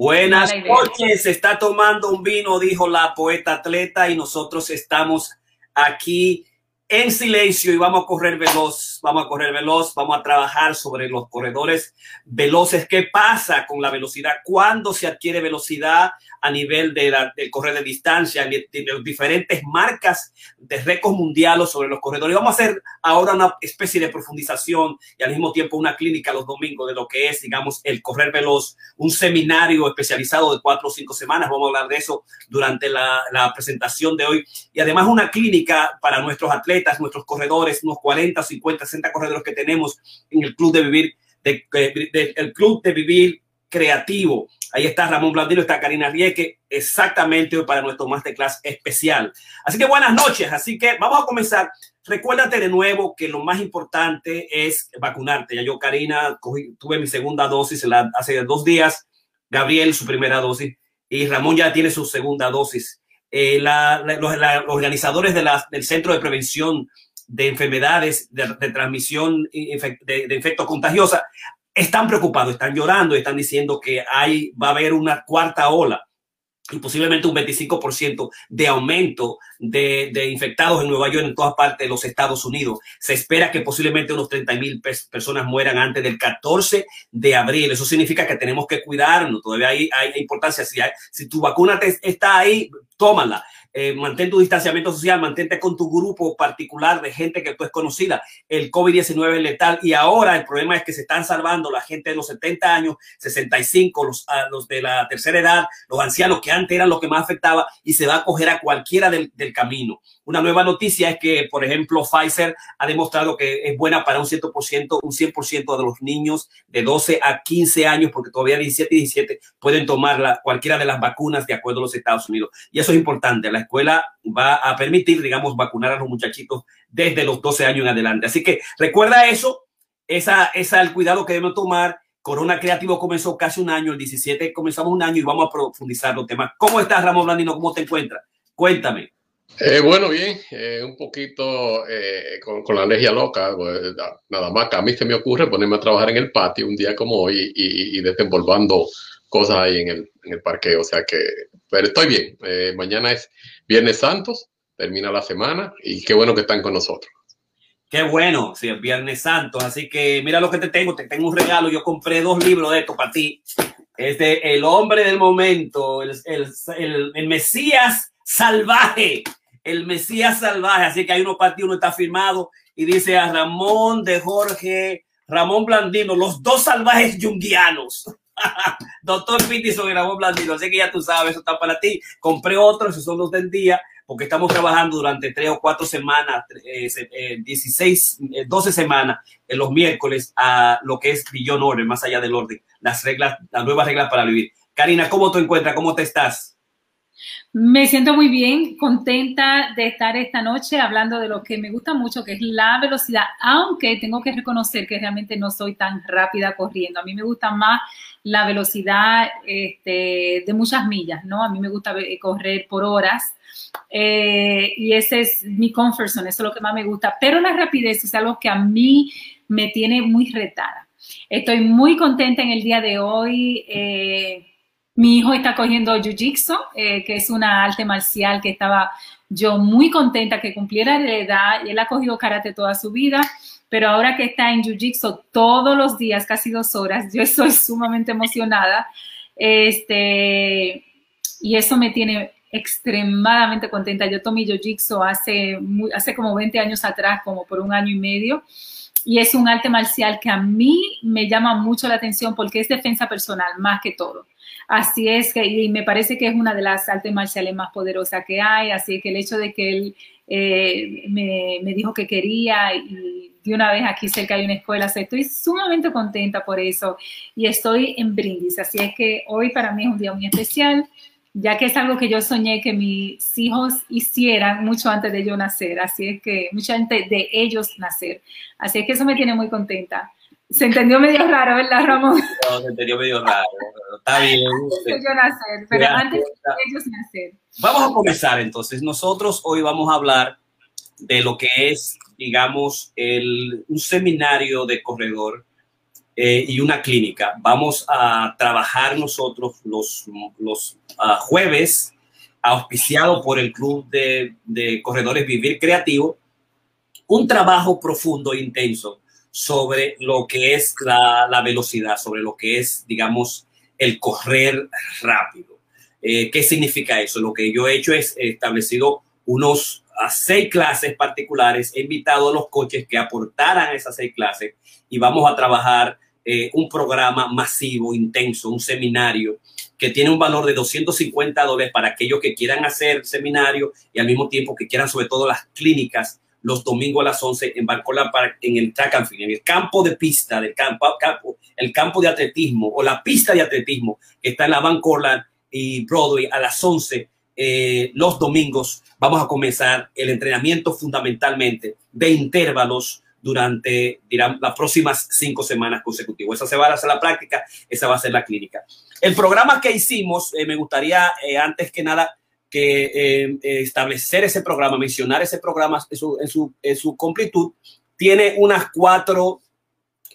Buenas noches, se está tomando un vino, dijo la poeta atleta, y nosotros estamos aquí en silencio y vamos a correr veloz, vamos a correr veloz, vamos a trabajar sobre los corredores veloces. ¿Qué pasa con la velocidad? ¿Cuándo se adquiere velocidad a nivel de del correr de distancia, de, las diferentes marcas de récords mundiales sobre los corredores? Vamos a hacer ahora una especie de profundización y al mismo tiempo una clínica los domingos de lo que es, digamos, el correr veloz, un seminario especializado de cuatro o cinco semanas. Vamos a hablar de eso durante la, la presentación de hoy y además una clínica para nuestros atletas nuestros corredores, unos 40, 50, 60 corredores que tenemos en el club de vivir, de, el club de vivir creativo. Ahí está Ramón Blandino, está Karina Rieke, exactamente para nuestro masterclass especial. Así que buenas noches. Así que vamos a comenzar. Recuérdate de nuevo que lo más importante es vacunarte. Ya yo, Karina, tuve mi segunda dosis hace dos días. Gabriel, su primera dosis. Y Ramón ya tiene su segunda dosis. Eh, los, organizadores del Centro de Prevención de Enfermedades de, transmisión de, de infectos contagiosa están preocupados, están llorando, están diciendo que hay, va a haber una cuarta ola y posiblemente un 25% de aumento de, infectados en Nueva York en todas partes de los Estados Unidos. Se espera que posiblemente unos 30 mil personas mueran antes del 14 de abril. Eso significa que tenemos que cuidarnos. Todavía hay, hay importancia. Si, si tu vacuna te, está ahí, tómala. Eh, mantén tu distanciamiento social, mantente con tu grupo particular de gente que tú es conocida. El COVID-19 es letal y ahora el problema es que se están salvando la gente de los 70 años, 65, los, los de la tercera edad, los ancianos que antes eran los que más afectaba y se va a coger a cualquiera del camino. Una nueva noticia es que, por ejemplo, Pfizer ha demostrado que es buena para un 100%, un 100% de los niños de 12 a 15 años, porque todavía 17 y 17 pueden tomar cualquiera de las vacunas de acuerdo a los Estados Unidos. Y eso es importante. La escuela va a permitir, digamos, vacunar a los muchachitos desde los 12 años en adelante. Así que recuerda eso, esa, esa el cuidado que debemos tomar. Corona Creativo comenzó casi un año, el 17 comenzamos un año y vamos a profundizar los temas. ¿Cómo estás, Ramón Blandino? ¿Cómo te encuentras? Cuéntame. Eh, bueno, bien, eh, un poquito eh, con, la alergia loca, pues, nada más que a mí se me ocurre ponerme a trabajar en el patio un día como hoy y, y desenvolvando cosas ahí en el, en el parque, o sea que, pero estoy bien, mañana es Viernes Santos, termina la semana y qué bueno que están con nosotros. Qué bueno, sí, es Viernes Santos, así que mira lo que te tengo, te tengo un regalo, yo compré dos libros de esto para ti, es de El hombre del momento, el, el, el, el Mesías salvaje el Mesías salvaje. Así que hay uno para ti, uno está firmado y dice a Ramón de Jorge, Ramón Blandino, los dos salvajes yunguianos. Doctor Pitison y Ramón Blandino. Así que ya tú sabes, eso está para ti. Compré otros, esos son los del día, porque estamos trabajando durante tres o cuatro semanas, 16, eh, 12 eh, semanas, en los miércoles, a lo que es Billón Orden, más allá del orden, las reglas, las nuevas reglas para vivir. Karina, ¿cómo te encuentras? ¿Cómo te estás? Me siento muy bien, contenta de estar esta noche hablando de lo que me gusta mucho, que es la velocidad, aunque tengo que reconocer que realmente no soy tan rápida corriendo. A mí me gusta más la velocidad este, de muchas millas, ¿no? A mí me gusta correr por horas. Eh, y ese es mi comfort zone, eso es lo que más me gusta. Pero la rapidez es algo que a mí me tiene muy retada. Estoy muy contenta en el día de hoy. Eh, mi hijo está cogiendo Jiu-Jitsu, eh, que es una arte marcial que estaba yo muy contenta que cumpliera la edad. Él ha cogido karate toda su vida, pero ahora que está en Jiu-Jitsu todos los días, casi dos horas, yo estoy sumamente emocionada. Este, y eso me tiene extremadamente contenta. Yo tomé Jiu-Jitsu hace, hace como 20 años atrás, como por un año y medio y es un arte marcial que a mí me llama mucho la atención porque es defensa personal más que todo. Así es que, y me parece que es una de las artes marciales más poderosas que hay, así que el hecho de que él eh, me, dijo que quería y de una vez aquí cerca hay una escuela, estoy sumamente contenta por eso y estoy en brindis, así es que hoy para mí es un día muy especial ya que es algo que yo soñé que mis hijos hicieran mucho antes de yo nacer, así es que mucha gente de ellos nacer, así es que eso me tiene muy contenta. Se entendió medio raro, ¿verdad, Ramón? No, se entendió medio raro. Está bien. Antes de yo nacer, pero antes de ellos nacer. Vamos a comenzar entonces. Nosotros hoy vamos a hablar de lo que es, digamos, el, un seminario de corredor eh, y una clínica. Vamos a trabajar nosotros los, los uh, jueves, auspiciado por el Club de, de Corredores Vivir Creativo, un trabajo profundo e intenso sobre lo que es la, la, velocidad, sobre lo que es, digamos, el correr rápido. Eh, ¿Qué significa eso? Lo que yo he hecho es establecido unos a seis clases particulares, he invitado a los coches que aportaran esas seis clases y vamos a trabajar eh, un programa masivo, intenso, un seminario que tiene un valor de 250 dólares para aquellos que quieran hacer seminario y al mismo tiempo que quieran sobre todo las clínicas los domingos a las 11 en Barcola Park, en el track and field, en el campo de pista, del campo, el campo de atletismo o la pista de atletismo que está en la Van Corland y Broadway a las 11 eh, los domingos. Vamos a comenzar el entrenamiento fundamentalmente de intervalos durante las próximas cinco semanas consecutivas. Esa se va a hacer la práctica, esa va a ser la clínica. El programa que hicimos, eh, me gustaría eh, antes que nada que eh, establecer ese programa, mencionar ese programa en su, en su, en su completud, tiene unas cuatro,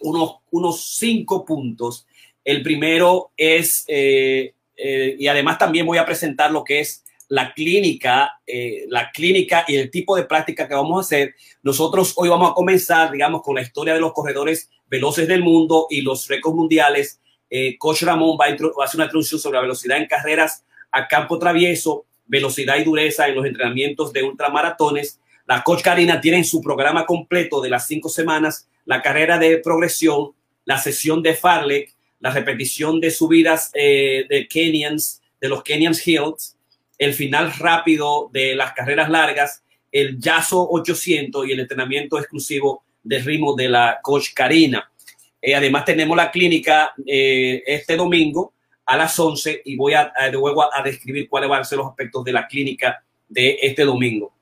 unos, unos cinco puntos. El primero es, y además también voy a presentar lo que es la clínica, eh, la clínica y el tipo de práctica que vamos a hacer. Nosotros hoy vamos a comenzar, digamos, con la historia de los corredores veloces del mundo y los récords mundiales. Eh, Coach Ramón va a, va a hacer una introducción sobre la velocidad en carreras a campo travieso velocidad y dureza en los entrenamientos de ultramaratones. La coach Karina tiene en su programa completo de las cinco semanas la carrera de progresión, la sesión de Farlek, la repetición de subidas eh, de Kenyans, de los Kenyans Hills, el final rápido de las carreras largas, el Yaso 800 y el entrenamiento exclusivo de ritmo de la coach Karina. Eh, además tenemos la clínica eh, este domingo a las 11 y voy luego a, a, describir cuáles van a ser los aspectos de la clínica de este domingo.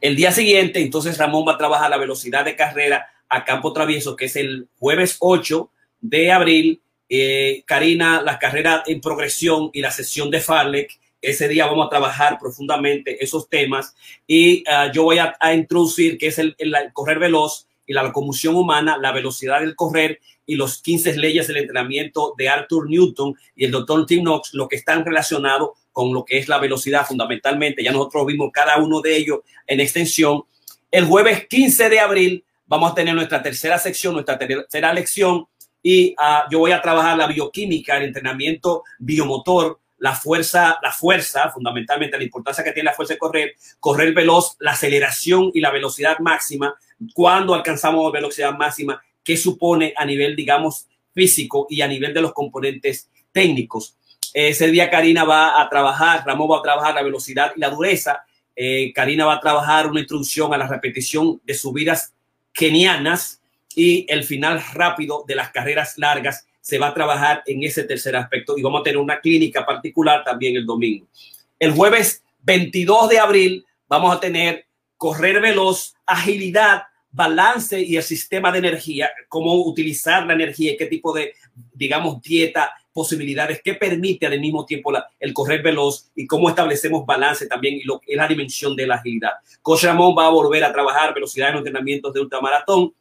El día siguiente, entonces Ramón va a trabajar la velocidad de carrera a campo travieso, que es el jueves 8 de abril. Eh, Karina, la carrera en progresión y la sesión de Farlek. Ese día vamos a trabajar profundamente esos temas y uh, yo voy a, introducir que es el, el, correr veloz y la locomoción humana, la velocidad del correr y los 15 leyes del entrenamiento de Arthur Newton y el doctor Tim Knox, lo que están relacionados con lo que es la velocidad fundamentalmente. Ya nosotros vimos cada uno de ellos en extensión. El jueves 15 de abril vamos a tener nuestra tercera sección, nuestra tercera lección y uh, yo voy a trabajar la bioquímica, el entrenamiento biomotor, la fuerza, la fuerza, fundamentalmente la importancia que tiene la fuerza de correr, correr veloz, la aceleración y la velocidad máxima, cuando alcanzamos velocidad máxima qué supone a nivel, digamos, físico y a nivel de los componentes técnicos. Ese día Karina va a trabajar, Ramón va a trabajar la velocidad y la dureza. Eh, Karina va a trabajar una introducción a la repetición de subidas kenianas y el final rápido de las carreras largas se va a trabajar en ese tercer aspecto y vamos a tener una clínica particular también el domingo. El jueves 22 de abril vamos a tener correr veloz, agilidad balance y el sistema de energía, cómo utilizar la energía y qué tipo de, digamos, dieta, posibilidades que permite al mismo tiempo el correr veloz y cómo establecemos balance también y la dimensión de la agilidad. Coach Ramón va a volver a trabajar velocidad en entrenamientos de ultramaratón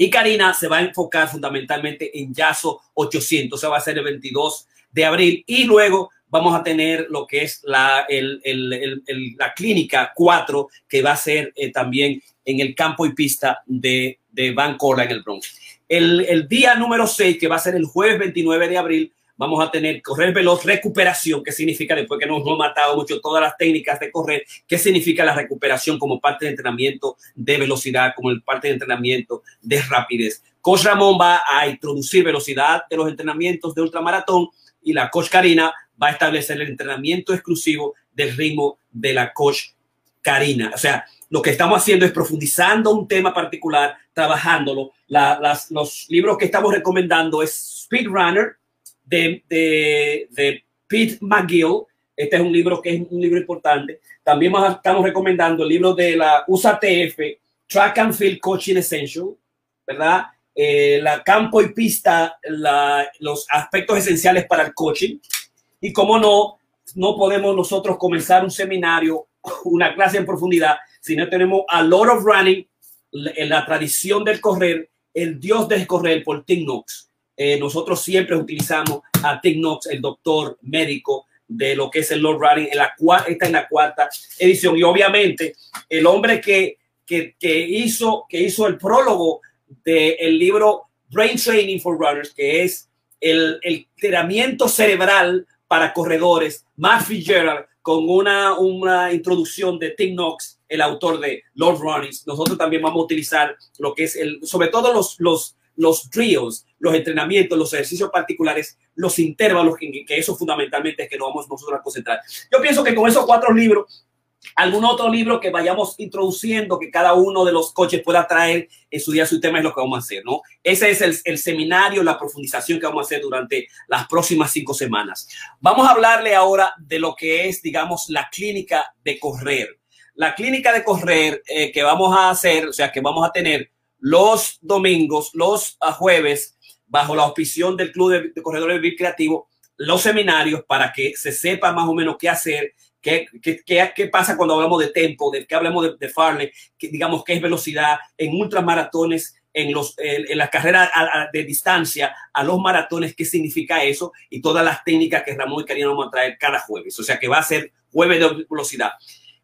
y Karina se va a enfocar fundamentalmente en Yaso 800, o sea, va a ser el 22 de abril y luego vamos a tener lo que es la, la clínica 4 que va a ser eh, también en el campo y pista de, de Van Corla en el Bronx. El, el, día número 6, que va a ser el jueves 29 de abril, vamos a tener correr veloz, recuperación, que significa después que nos hemos matado mucho todas las técnicas de correr, qué significa la recuperación como parte de entrenamiento de velocidad, como parte de entrenamiento de rapidez. Coach Ramón va a introducir velocidad de los entrenamientos de ultramaratón y la coach Karina va a establecer el entrenamiento exclusivo del ritmo de la coach Karina. O sea, lo que estamos haciendo es profundizando un tema particular, trabajándolo. La, las, los libros que estamos recomendando es Speed Runner de, de, de, Pete McGill. Este es un libro que es un libro importante. También estamos recomendando el libro de la USATF, Track and Field Coaching Essential, ¿verdad? Eh, la campo y pista, la, los aspectos esenciales para el coaching. Y como no, no podemos nosotros comenzar un seminario, una clase en profundidad, si no tenemos a lot of running, en la tradición del correr el dios de correr por Tim Knox. Eh, nosotros siempre utilizamos a Tim Knox, el doctor médico de lo que es el Lord Running. En la esta en la cuarta edición. Y obviamente el hombre que, que, hizo, que hizo el prólogo del libro Brain Training for Runners, que es el, el entrenamiento cerebral para corredores, Matt Fitzgerald, con una, una introducción de Tim Knox, el autor de Lord Runnings. Nosotros también vamos a utilizar lo que es el, sobre todo los, los, los drills, los entrenamientos, los ejercicios particulares, los intervalos, que, que eso fundamentalmente es que nos vamos nosotros a concentrar. Yo pienso que con esos cuatro libros algún otro libro que vayamos introduciendo, que cada uno de los coches pueda traer en su día su tema es lo que vamos a hacer, ¿no? Ese es el, el, seminario, la profundización que vamos a hacer durante las próximas cinco semanas. Vamos a hablarle ahora de lo que es, digamos, la clínica de correr. La clínica de correr eh, que vamos a hacer, o sea, que vamos a tener los domingos, los ah, jueves, bajo la auspición del Club de, Corredores de Creativo, los seminarios para que se sepa más o menos qué hacer ¿Qué, qué, qué, qué pasa cuando hablamos de tempo? ¿De qué hablamos de, de Farley? Que, digamos, ¿qué es velocidad en ultramaratones? En, los, en, en las carreras de distancia, a los maratones, qué significa eso y todas las técnicas que Ramón y Karina vamos a traer cada jueves. O sea que va a ser jueves de velocidad.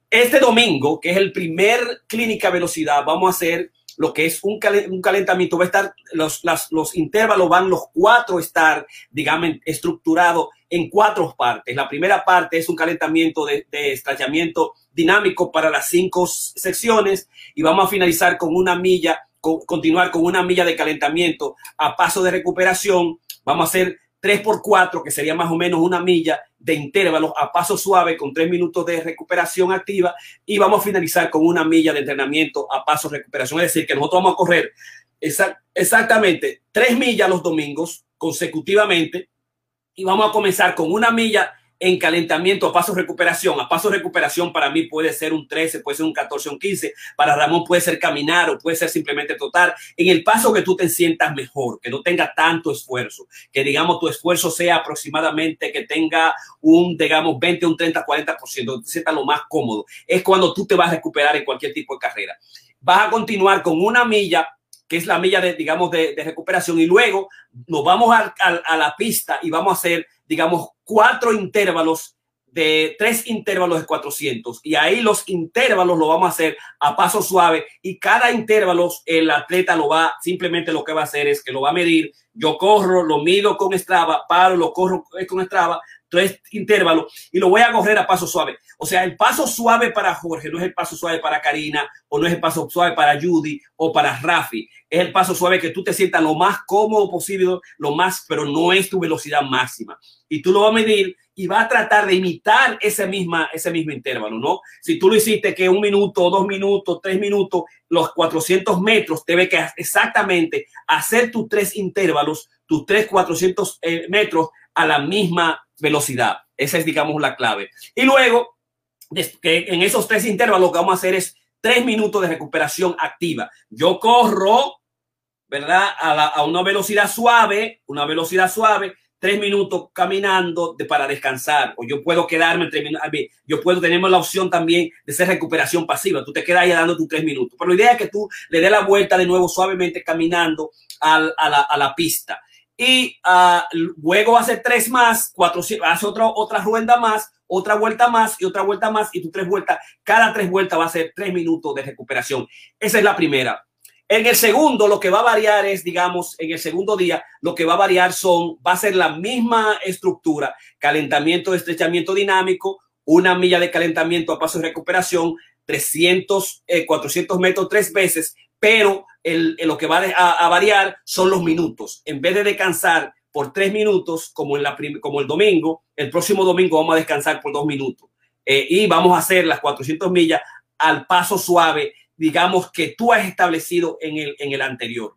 Este domingo, que es el primer clínica velocidad, vamos a hacer lo que es un, cal un calentamiento. Va a estar, los, las, los intervalos van los cuatro estar, digamos, estructurados en cuatro partes. La primera parte es un calentamiento de, de estrellamiento dinámico para las cinco secciones y vamos a finalizar con una milla, con, continuar con una milla de calentamiento a paso de recuperación. Vamos a hacer 3 por 4, que sería más o menos una milla de intervalos a paso suave con 3 minutos de recuperación activa y vamos a finalizar con una milla de entrenamiento a paso recuperación. Es decir, que nosotros vamos a correr exactamente 3 millas los domingos consecutivamente y vamos a comenzar con una milla en calentamiento a paso recuperación. A paso recuperación para mí puede ser un 13, puede ser un 14, un 15. Para Ramón puede ser caminar o puede ser simplemente total. En el paso que tú te sientas mejor, que no tenga tanto esfuerzo, que digamos tu esfuerzo sea aproximadamente que tenga un, digamos, 20, un 30, 40%, te sientas lo más cómodo. Es cuando tú te vas a recuperar en cualquier tipo de carrera. Vas a continuar con una milla que es la milla de, digamos, de, recuperación. Y luego nos vamos a, a, a la pista y vamos a hacer digamos, cuatro intervalos de tres intervalos de 400 y ahí los intervalos lo vamos a hacer a paso suave y cada intervalo el atleta lo va, simplemente lo que va a hacer es que lo va a medir, yo corro, lo mido con Strava, paro, lo corro con Strava, tres intervalos y lo voy a correr a paso suave. O sea, el paso suave para Jorge no es el paso suave para Karina o no es el paso suave para Judy o para Rafi. Es el paso suave que tú te sientas lo más cómodo posible, lo más, pero no es tu velocidad máxima. Y tú lo vas a medir y vas a tratar de imitar ese, misma, ese mismo intervalo, ¿no? Si tú lo hiciste que un minuto, dos minutos, tres minutos, los 400 metros, debe que exactamente hacer tus tres intervalos, tus tres 400 eh, metros a la misma velocidad. Esa es, digamos, la clave. Y luego, que en esos tres intervalos lo que vamos a hacer es tres minutos de recuperación activa. Yo corro, ¿verdad? A, una velocidad suave, una velocidad suave, tres minutos caminando para descansar. O yo puedo quedarme, yo puedo tener la opción también de hacer recuperación pasiva. Tú te quedas ahí dando tus tres minutos. Pero la idea es que tú le des la vuelta de nuevo suavemente caminando a la pista y uh, luego hace tres más, cuatro, hace otra, otra rueda más, otra vuelta más y otra vuelta más y tu tres vueltas, cada tres vueltas va a ser tres minutos de recuperación. Esa es la primera. En el segundo, lo que va a variar es, digamos, en el segundo día, lo que va a variar son, va a ser la misma estructura, calentamiento, estrechamiento dinámico, una milla de calentamiento a paso de recuperación, 300, eh, 400 metros tres veces, pero lo que va a, variar son los minutos. En vez de descansar por tres minutos, como, en la el domingo, el próximo domingo vamos a descansar por dos minutos. Eh, y vamos a hacer las 400 millas al paso suave, digamos, que tú has establecido en el, anterior.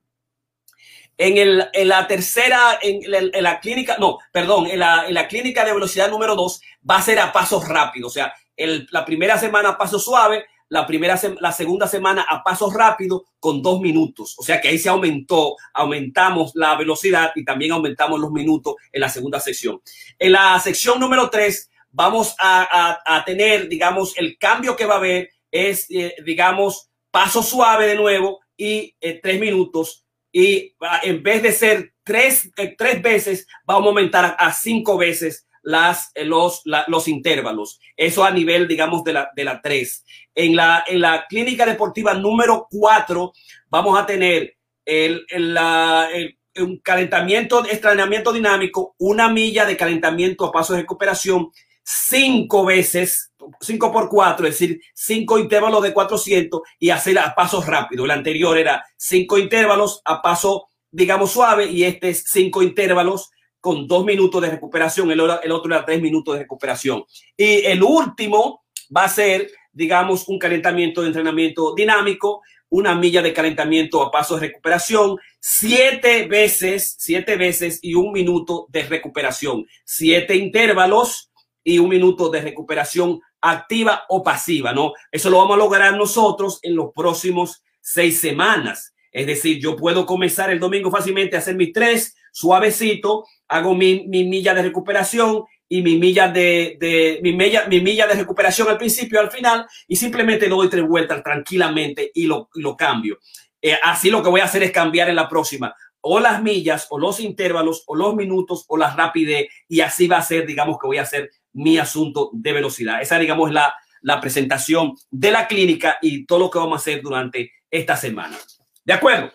En, la tercera, en la, clínica, no, perdón, en la, clínica de velocidad número dos va a ser a pasos rápidos. O sea, la primera semana paso suave, la primera, la segunda semana a pasos rápidos con dos minutos. O sea que ahí se aumentó, aumentamos la velocidad y también aumentamos los minutos en la segunda sección. En la sección número tres vamos a, a, tener, digamos, el cambio que va a haber es, eh, digamos, paso suave de nuevo y eh, tres minutos y ah, en vez de ser tres, tres veces, vamos a aumentar a cinco veces las, eh, los, los intervalos. Eso a nivel, digamos, de la, de la 3. En la, en la clínica deportiva número 4 vamos a tener el, el, un calentamiento, entrenamiento dinámico, una milla de calentamiento a paso de recuperación, cinco veces, cinco por cuatro, es decir, cinco intervalos de 400 y hacer a pasos rápidos. El anterior era cinco intervalos a paso, digamos, suave y este es cinco intervalos con dos minutos de recuperación, el, otro era tres minutos de recuperación. Y el último va a ser, digamos, un calentamiento de entrenamiento dinámico, una milla de calentamiento a paso de recuperación, siete veces, siete veces y un minuto de recuperación, siete intervalos y un minuto de recuperación activa o pasiva, ¿no? Eso lo vamos a lograr nosotros en los próximos seis semanas. Es decir, yo puedo comenzar el domingo fácilmente a hacer mis tres, suavecito, hago mi, milla de recuperación y mi milla de, de mi, milla, mi milla de recuperación al principio, al final, y simplemente doy tres vueltas tranquilamente y lo, lo cambio. Eh, así lo que voy a hacer es cambiar en la próxima o las millas o los intervalos o los minutos o la rapidez y así va a ser, digamos que voy a hacer mi asunto de velocidad. Esa, digamos, la, la presentación de la clínica y todo lo que vamos a hacer durante esta semana. ¿De acuerdo?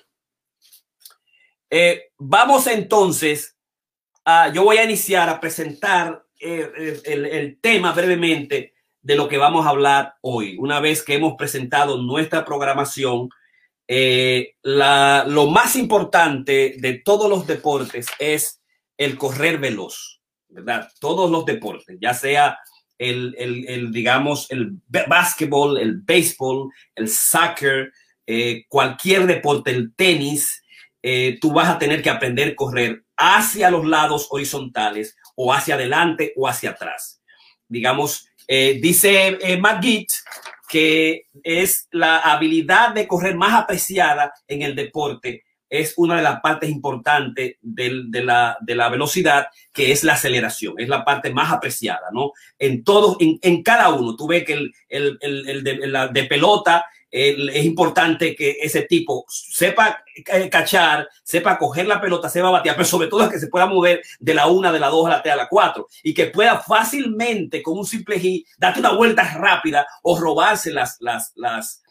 Eh, vamos entonces a, yo voy a iniciar a presentar eh, el, el, tema brevemente de lo que vamos a hablar hoy. Una vez que hemos presentado nuestra programación, eh, lo más importante de todos los deportes es el correr veloz, ¿verdad? Todos los deportes, ya sea el, el, digamos, el básquetbol, el béisbol, el soccer, eh, cualquier deporte, el tenis, eh, tú vas a tener que aprender a correr hacia los lados horizontales o hacia adelante o hacia atrás. Digamos, eh, dice eh, que es la habilidad de correr más apreciada en el deporte. Es una de las partes importantes de, la, de la velocidad, que es la aceleración. Es la parte más apreciada, ¿no? En todos, en, en cada uno. Tú ves que el, el, el, de pelota es importante que ese tipo sepa cachar, sepa coger la pelota, sepa batear, pero sobre todo es que se pueda mover de la una, de la dos a la tres, a la cuatro y que pueda fácilmente con un simple hit darte una vuelta rápida o robarse las, las, las,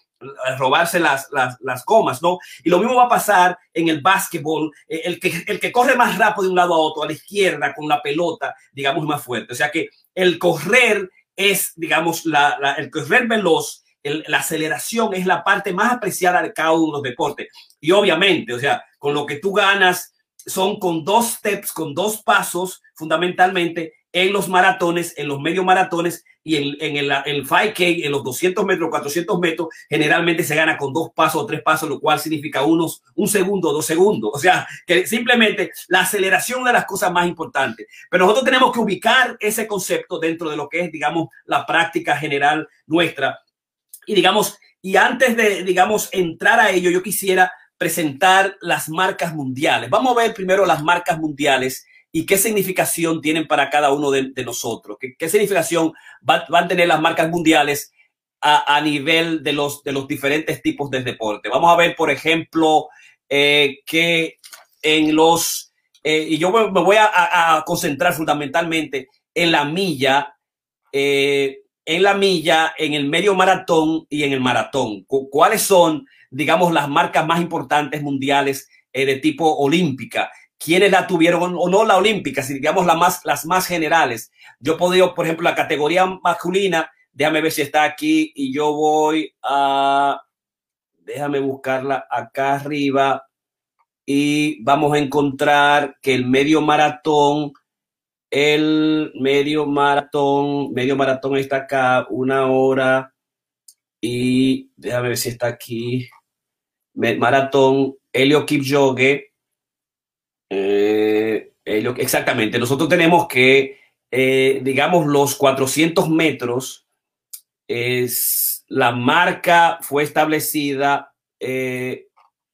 robarse las, las, las comas, ¿no? Y lo mismo va a pasar en el básquetbol, eh, el que, el que corre más rápido de un lado a otro, a la izquierda, con la pelota, digamos, más fuerte. O sea que el correr es, digamos, la, la el correr veloz la aceleración es la parte más apreciada cada uno de los deportes. Y obviamente, o sea, con lo que tú ganas son con dos steps, con dos pasos, fundamentalmente en los maratones, en los medio maratones y en, en el, el 5K, en los 200 metros, 400 metros, generalmente se gana con dos pasos o tres pasos, lo cual significa unos, un segundo, dos segundos. O sea, que simplemente la aceleración de las cosas más importantes. Pero nosotros tenemos que ubicar ese concepto dentro de lo que es, digamos, la práctica general nuestra y digamos, y antes de, digamos, entrar a ello, yo quisiera presentar las marcas mundiales. Vamos a ver primero las marcas mundiales y qué significación tienen para cada uno de, nosotros. ¿Qué, qué significación van a tener las marcas mundiales a, a, nivel de los, de los diferentes tipos de deporte? Vamos a ver, por ejemplo, eh, que en los, eh, y yo me, voy a, a, concentrar fundamentalmente en la milla, eh, en la milla, en el medio maratón y en el maratón? ¿Cuáles son, digamos, las marcas más importantes mundiales eh, de tipo olímpica? ¿Quiénes la tuvieron o no la olímpica? Si digamos las más, las más generales. Yo puedo, por ejemplo, la categoría masculina, déjame ver si está aquí y yo voy a, déjame buscarla acá arriba y vamos a encontrar que el medio maratón el medio maratón, medio maratón está acá, una hora y déjame ver si está aquí. Maratón, Helio Kipchoge. Eh, exactamente, nosotros tenemos que, eh, digamos, los 400 metros, es, la marca fue establecida, eh,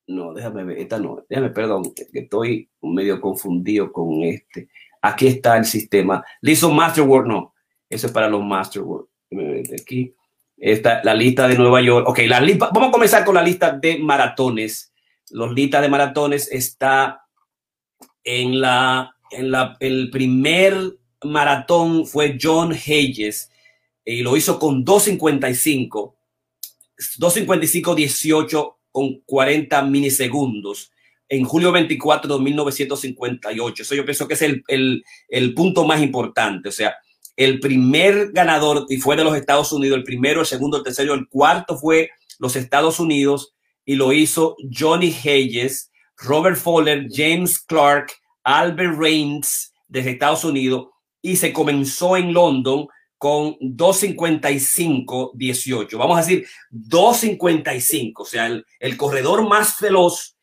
no, déjame ver, esta no, déjame, perdón, que estoy medio confundido con este. Aquí está el sistema. Listo Masterwork, no. Eso es para los Masterwork. Aquí está la lista de Nueva York. Ok, la lista, vamos a comenzar con la lista de maratones. los litas de maratones está en la, en la, el primer maratón fue John Hayes y lo hizo con 2.55, 2.55, 18 con 40 milisegundos en julio 24 de 1958. Eso yo pienso que es el, el, el punto más importante. O sea, el primer ganador y fue de los Estados Unidos, el primero, el segundo, el tercero, el cuarto fue los Estados Unidos y lo hizo Johnny Hayes, Robert Fowler, James Clark, Albert Reigns desde Estados Unidos y se comenzó en London con 2.55-18. Vamos a decir 2.55, o sea, el, el corredor más veloz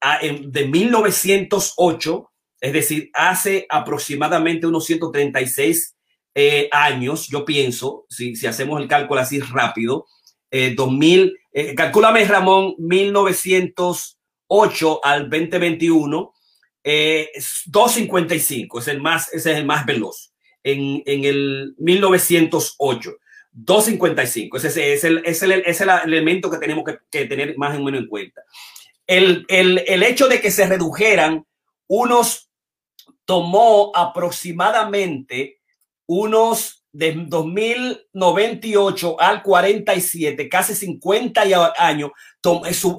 de 1908, es decir, hace aproximadamente unos 136 eh, años, yo pienso, si, hacemos el cálculo así rápido, eh, 2000, eh, calcúlame Ramón, 1908 al 2021, eh, 255, es el más, ese es el más veloz. En, el 1908, 255, ese es el, elemento que tenemos que tener más o menos en cuenta el, el, el hecho de que se redujeran unos tomó aproximadamente unos de 2098 al 47, casi 50 años,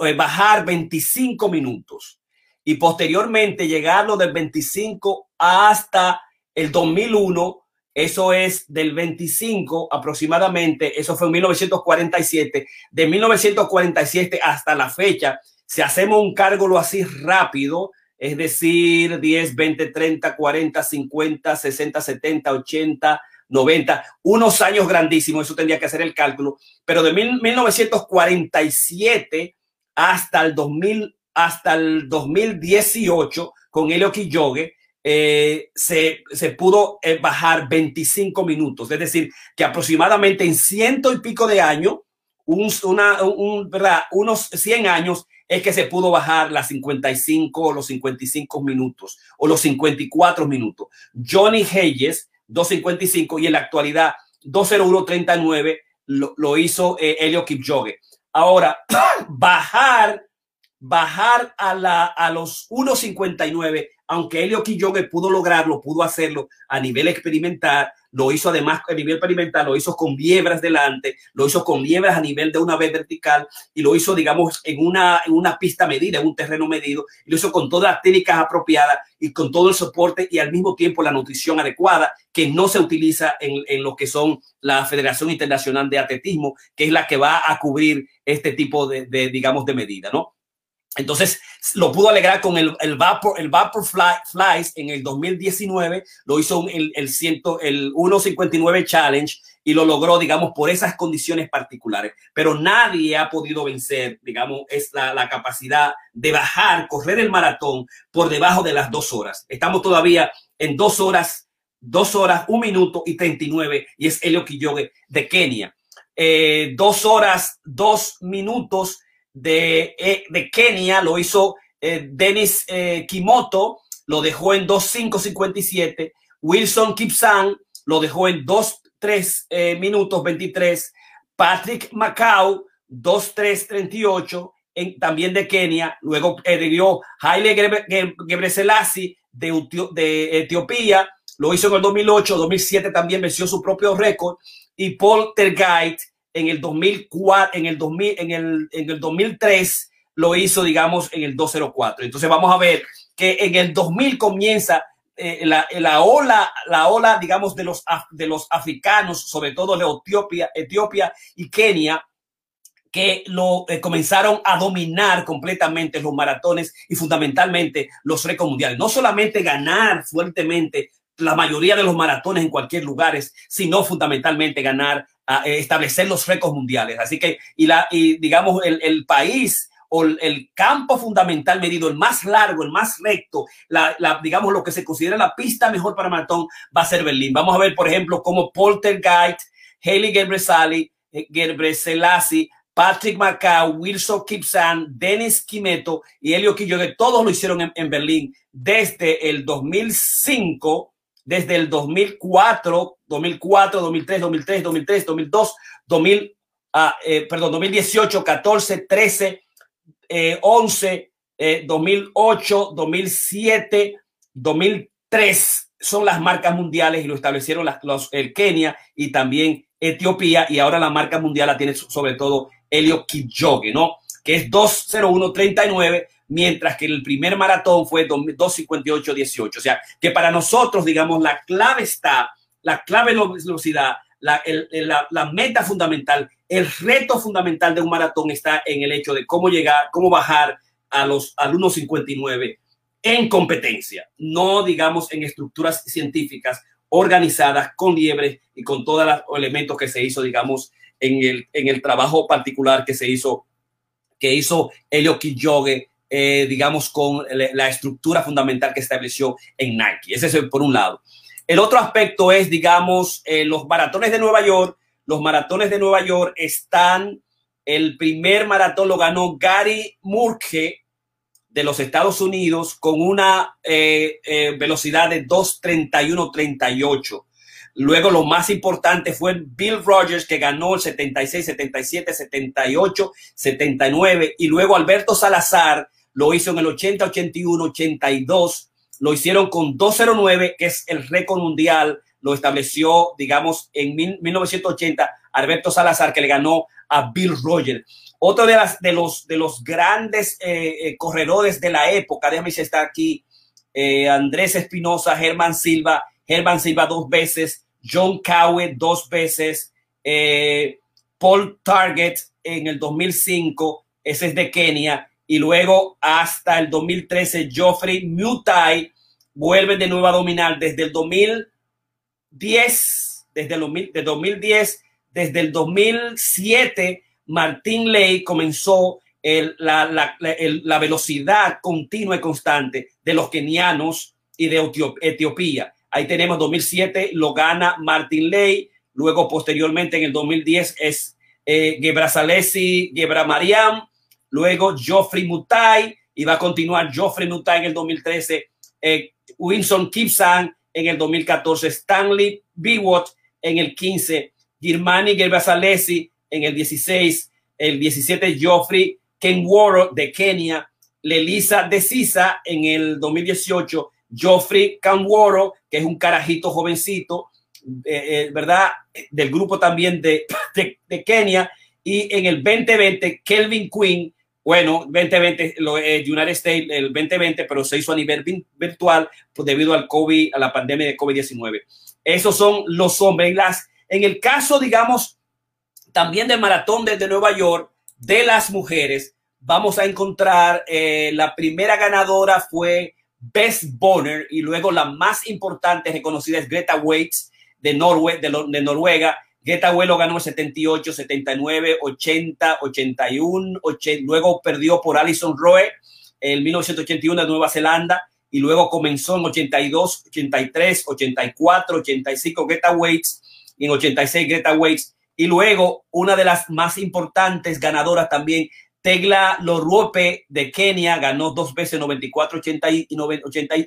eh, bajar 25 minutos. Y posteriormente llegarlo del 25 hasta el 2001, eso es del 25 aproximadamente, eso fue en 1947, de 1947 hasta la fecha, si hacemos un cálculo así rápido, es decir, 10, 20, 30, 40, 50, 60, 70, 80, 90, unos años grandísimos, eso tendría que hacer el cálculo, pero de 1947 hasta el 2000, hasta el 2018, con Helio Kiyoge, eh, se, se, pudo eh, bajar 25 minutos, es decir, que aproximadamente en ciento y pico de años, un, un, unos 100 años, es que se pudo bajar las 55 o los 55 minutos o los 54 minutos. Johnny Hayes, 255 y en la actualidad 20139 lo, lo hizo eh, Helio Kipchoge. Ahora, bajar, bajar a, la, a los 1.59, aunque Helio Kipchoge pudo lograrlo, pudo hacerlo a nivel experimental, lo hizo además a nivel experimental, lo hizo con liebras delante, lo hizo con liebras a nivel de una vez vertical y lo hizo, digamos, en una, en una pista medida, en un terreno medido, y lo hizo con todas las técnicas apropiadas y con todo el soporte y al mismo tiempo la nutrición adecuada que no se utiliza en, en lo que son la Federación Internacional de Atletismo, que es la que va a cubrir este tipo de, de digamos, de medida, ¿no? Entonces lo pudo alegrar con el, el Vapor, el Vapor Fly, Flies en el 2019, lo hizo el, el, ciento, el 159 Challenge y lo logró, digamos, por esas condiciones particulares. Pero nadie ha podido vencer, digamos, es la, la capacidad de bajar, correr el maratón por debajo de las dos horas. Estamos todavía en dos horas, dos horas, un minuto y 39 y es Elio Kiyoge de Kenia. Eh, dos horas, dos minutos de, eh, de Kenia, lo hizo eh, Dennis eh, Kimoto, lo dejó en 2.5.57. Wilson Kipsan lo dejó en 2.3 eh, minutos 23. Patrick Macau, 2.3.38, en, también de Kenia. Luego dio Haile Gebrselassie de, de Etiopía, lo hizo en el 2008, 2007 también venció su propio récord. Y Paul Tergait en el 2004, en el 2000, en el, en el 2003 lo hizo, digamos, en el 204. Entonces vamos a ver que en el 2000 comienza eh, la, la, ola, la ola, digamos, de los, de los africanos, sobre todo de Etiopía, Etiopía y Kenia, que lo eh, comenzaron a dominar completamente los maratones y fundamentalmente los récords mundiales. No solamente ganar fuertemente la mayoría de los maratones en cualquier lugar, sino fundamentalmente ganar eh, establecer los récords mundiales. Así que, y, la, y digamos, el, el país o el campo fundamental medido, el más largo, el más recto, la, la, digamos lo que se considera la pista mejor para maratón va a ser Berlín. Vamos a ver, por ejemplo, cómo Poltergeist, Haley Gebrselassie, eh, Gebrselassie, Patrick Macau, Wilson Kipsan, Dennis Kimeto y Helio Quillo, todos lo hicieron en, en Berlín desde el 2005 desde el 2004, 2004, 2003, 2003, 2003, 2002, 2000, ah, eh, perdón, 2018, 14, 13, eh, 11, 2008, 2007, 2003 son las marcas mundiales y lo establecieron las, los, el Kenia y también Etiopía y ahora la marca mundial la tiene sobre todo Elio Kipchoge, ¿no? Que es 201.39, mientras que el primer maratón fue 258.18. O sea, que para nosotros, digamos, la clave está, la clave de velocidad, la, la, la, meta fundamental, el reto fundamental de un maratón está en el hecho de cómo llegar, cómo bajar a los al 1.59 en competencia, no digamos en estructuras científicas organizadas con liebres y con todos los elementos que se hizo, digamos, en el, en el trabajo particular que se hizo, que hizo Elio Kiyoge, eh, digamos, con la estructura fundamental que estableció en Nike. Ese es por un lado. El otro aspecto es, digamos, eh, los maratones de Nueva York. Los maratones de Nueva York están, el primer maratón lo ganó Gary Murke de los Estados Unidos con una eh, eh, velocidad de 2.31.38. Luego lo más importante fue Bill Rogers que ganó el 76, 77, 78, 79 y luego Alberto Salazar lo hizo en el 80, 81, 82. Lo hicieron con 209 que es el récord mundial. Lo estableció, digamos, en 1980 Alberto Salazar que le ganó a Bill Rogers. Otro de, las, de, los, de los grandes eh, eh, corredores de la época, déjame si está aquí, eh, Andrés Espinosa, Germán Silva, Germán Silva dos veces, John Cowie dos veces, Paul Target en el 2005, ese es de Kenia, y luego hasta el 2013, Geoffrey Mutai vuelve de nuevo a dominar desde el 2010, desde el 2010, desde el 2007 Martín Ley comenzó la, velocidad continua y constante de los kenianos y de Etiopía. Ahí tenemos 2007, lo gana Martín Ley. Luego, posteriormente, en el 2010 es eh, Gebrasalesi, Gebra Mariam. Luego, Geoffrey Mutai. Y va a continuar Geoffrey Mutai en el 2013. Eh, Winston Kipsang en el 2014. Stanley Biwott en el 15. Girmani Gebrasalesi en el 16, el 17 Geoffrey Kenworo de Kenia, Lelisa de Sisa en el 2018, Geoffrey Kenworo, que es un carajito jovencito, eh, eh, ¿verdad? Del grupo también de, de, Kenia, y en el 2020 Kelvin Quinn, bueno, 2020, lo, eh, United States, el 2020, pero se hizo a nivel virtual pues, debido al COVID, a la pandemia de COVID-19. Esos son los hombres. Las, en el caso, digamos, también del maratón desde Nueva York de las mujeres, vamos a encontrar eh, la primera ganadora fue Best Bonner y luego la más importante reconocida es Greta Waits de, Norway, de, Noruega. Greta Waits lo ganó en 78, 79, 80, 81, 80, luego perdió por Alison Roe en 1981 de Nueva Zelanda y luego comenzó en 82, 83, 84, 85 Greta Waits y en 86 Greta Waits y luego, una de las más importantes ganadoras también, Tegla Loruope de Kenia, ganó dos veces 94, 80 y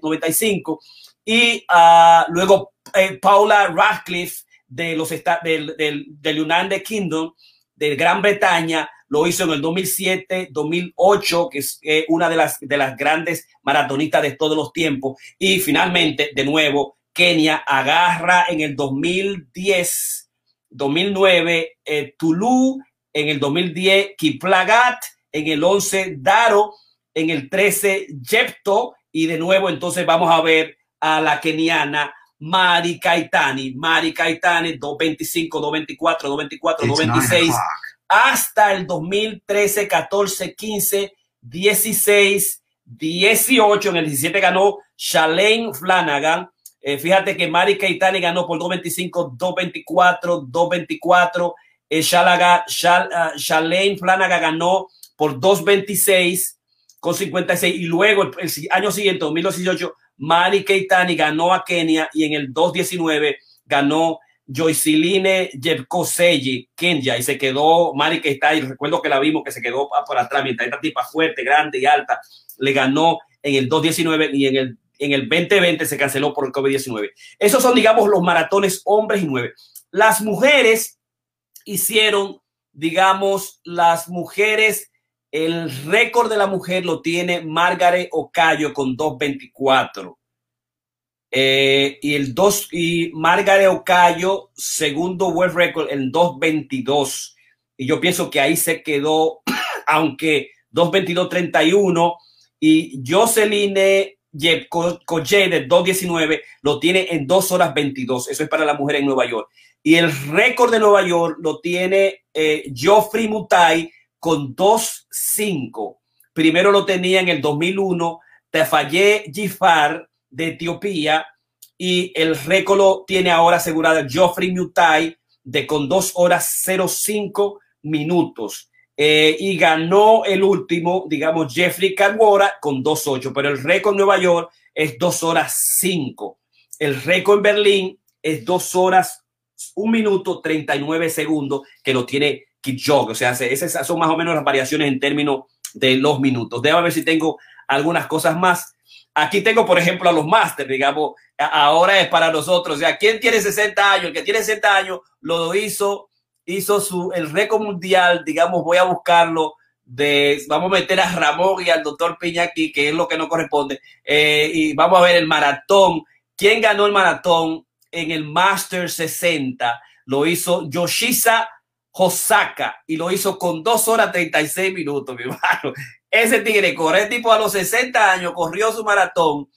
95. Y uh, luego eh, Paula Radcliffe de los del, del, del United Kingdom, de Gran Bretaña, lo hizo en el 2007, 2008, que es eh, una de las, de las grandes maratonistas de todos los tiempos. Y finalmente, de nuevo, Kenia agarra en el 2010 2009 eh, Tulu, en el 2010 Kiplagat, en el 11 Daro, en el 13 Jepto y de nuevo entonces vamos a ver a la keniana Mari Kaitani, Mari Kaitani 225, 224, 224, 226 hasta el 2013, 14, 15, 16, 18, en el 17 ganó Shalane Flanagan, eh, fíjate que Mari Keitani ganó por 2.25, 2.24, 2.24. Eh, Shalaga, Shal, uh, Flanagan ganó por 2.26 con 56. Y luego el, año siguiente, 2018, Mari Keitani ganó a Kenia y en el 2.19 ganó Joyceline Jebkoseyi, Kenya, y se quedó Mari Keitani. Recuerdo que la vimos que se quedó por atrás, mientras esta tipa fuerte, grande y alta, le ganó en el 2.19 y en el en el 2020 se canceló por el COVID-19. Esos son, digamos, los maratones hombres y nueve. Las mujeres hicieron, digamos, las mujeres El récord de la mujer lo tiene Margaret Ocayo con 2.24. Eh, y el 2 y Margaret Ocayo, segundo world record en 2.22. Y yo pienso que ahí se quedó, aunque 2.22.31 y Jocelyn Coche de 2.19 lo tiene en 2 horas 22. Eso es para la mujer en Nueva York. Y el récord de Nueva York lo tiene eh, Geoffrey Mutai con 2.5. Primero lo tenía en el 2001 Tefaye Gifar de Etiopía y el récord lo tiene ahora asegurado Geoffrey Mutai de con 2 horas 05 minutos. Eh, y ganó el último, digamos, Jeffrey Carwora con 2.8, pero el récord en Nueva York es 2 horas 5. El récord en Berlín es 2 horas 1 minuto 39 segundos que lo tiene Kipchoge. O sea, esas son más o menos las variaciones en términos de los minutos. Debo ver si tengo algunas cosas más. Aquí tengo, por ejemplo, a los máster, digamos, ahora es para nosotros. O sea, ¿quién tiene 60 años? El que tiene 60 años lo hizo hizo su, el récord mundial, digamos, voy a buscarlo, de, vamos a meter a Ramón y al doctor Piña aquí, que es lo que no corresponde, eh, y vamos a ver el maratón. ¿Quién ganó el maratón en el Master 60? Lo hizo Yoshisa Y lo hizo con 2 horas 36 minutos, mi hermano. Ese tigre corre, tipo a los 60 años, corrió su maratón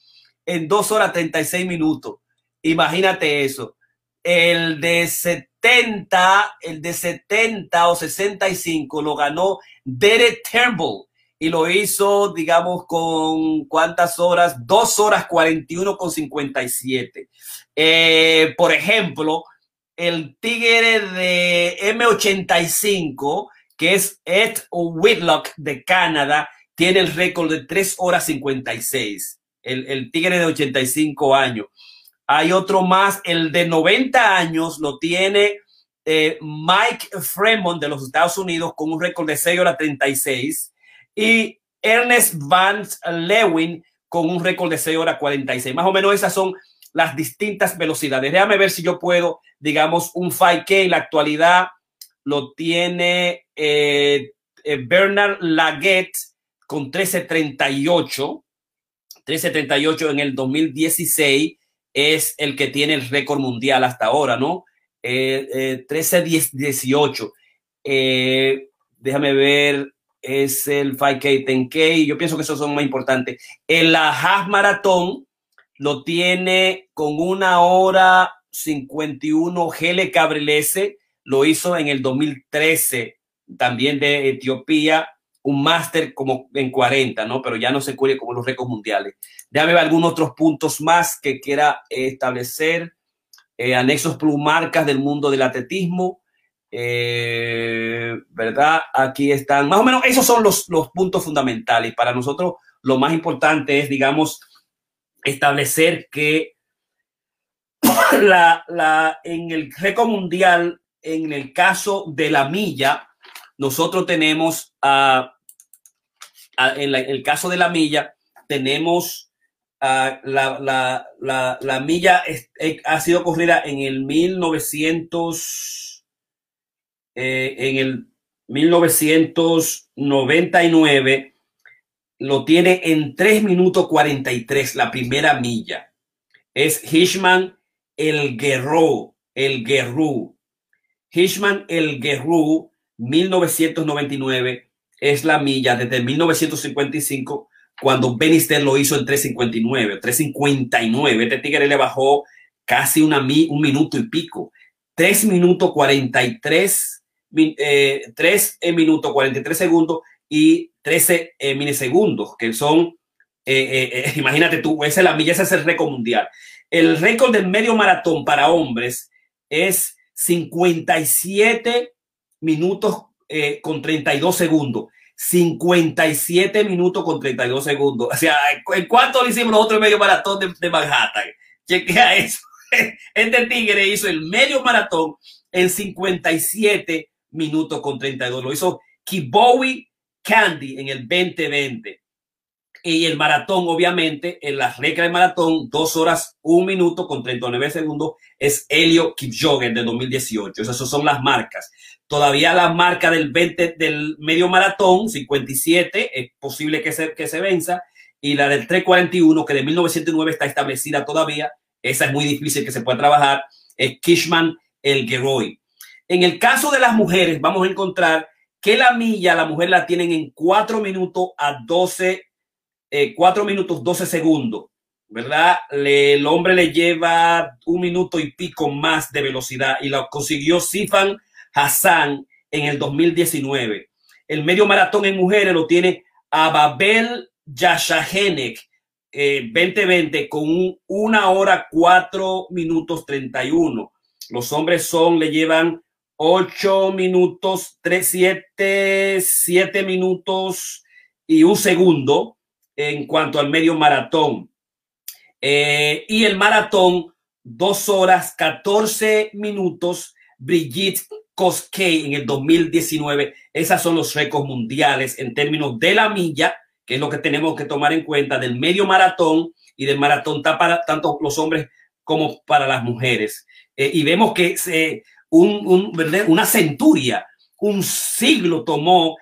en 2 horas 36 minutos. Imagínate eso. El de 70, el de 70 o 65 lo ganó Derek Turnbull y lo hizo, digamos, con cuántas horas? Dos horas 41 con 57. Eh, por ejemplo, el tigre de M85, que es Ed Whitlock de Canadá, tiene el récord de 3 horas 56. El, el tigre de 85 años. Hay otro más, el de 90 años lo tiene eh, Mike Fremont de los Estados Unidos con un récord de 6 horas 36 y Ernest Van Lewin con un récord de 6 horas 46. Más o menos esas son las distintas velocidades. Déjame ver si yo puedo, digamos, un 5K en la actualidad lo tiene eh, eh, Bernard Laguette con 1338, 1338 en el 2016 es el que tiene el récord mundial hasta ahora, ¿no? Eh, 13-18. Eh, eh, déjame ver, es el 5K, 10K. Yo pienso que esos son más importantes. En la half maratón lo tiene con una hora 51 Gele Cabrilese. Lo hizo en el 2013, también de Etiopía un máster como en 40, ¿no? Pero ya no se cubre como los récords mundiales. Déjame ver algunos otros puntos más que quiera establecer. Eh, anexos plumarcas del mundo del atletismo. Eh, ¿Verdad? Aquí están, más o menos, esos son los, los puntos fundamentales. Para nosotros, lo más importante es, digamos, establecer que la, la, en el récord mundial, en el caso de la milla, nosotros tenemos, uh, en, el caso de la milla, tenemos uh, la, la, la, la, milla eh, ha sido corrida en el 1900, eh, en el 1999, lo tiene en 3 minutos 43, la primera milla. Es Hishman el Guerrero, el Guerrú. Hishman el Guerrú 1999 es la milla desde 1955 cuando Benister lo hizo en 359, 359. Este tigre le bajó casi una, un minuto y pico. 3 minutos 43, eh, 3 minutos 43 segundos y 13 eh, milisegundos, que son, eh, eh, imagínate tú, esa es la ese es el récord mundial. El récord del medio maratón para hombres es 57 minutos eh, con 32 segundos. 57 minutos con 32 segundos. O sea, ¿en cuánto le hicimos nosotros el medio maratón de, de Manhattan? Chequea eso. Este tigre hizo el medio maratón en 57 minutos con 32. Lo hizo Kibowi Candy en el 2020. Y el maratón, obviamente, en la regla de maratón, dos horas, un minuto con 39 segundos, es Helio Kipchoge de 2018. Esas son las marcas. Todavía la marca del 20 del medio maratón, 57, es posible que se, que se venza. Y la del 341, que de 1909 está establecida todavía, esa es muy difícil que se pueda trabajar, es Kishman el Geroy. En el caso de las mujeres, vamos a encontrar que la milla, la mujer la tienen en 4 minutos a 12 eh, 4 minutos 12 segundos, ¿verdad? El hombre le lleva un minuto y pico más de velocidad y lo consiguió Sifan Hassan en el 2019. El medio maratón en mujeres lo tiene Ababel Yashahenek eh, 2020 con un, una hora 4 minutos 31. Los hombres son, le llevan 8 minutos, 3, 7, 7 minutos y un segundo en cuanto al medio maratón. Eh, y el maratón, dos horas, 14 minutos, Brigitte Koskei en el 2019. Esas son los récords mundiales en términos de la milla, que es lo que tenemos que tomar en cuenta del medio maratón y del maratón para tanto los hombres como para las mujeres. Eh, y vemos que se, un, un, una centuria, un siglo tomó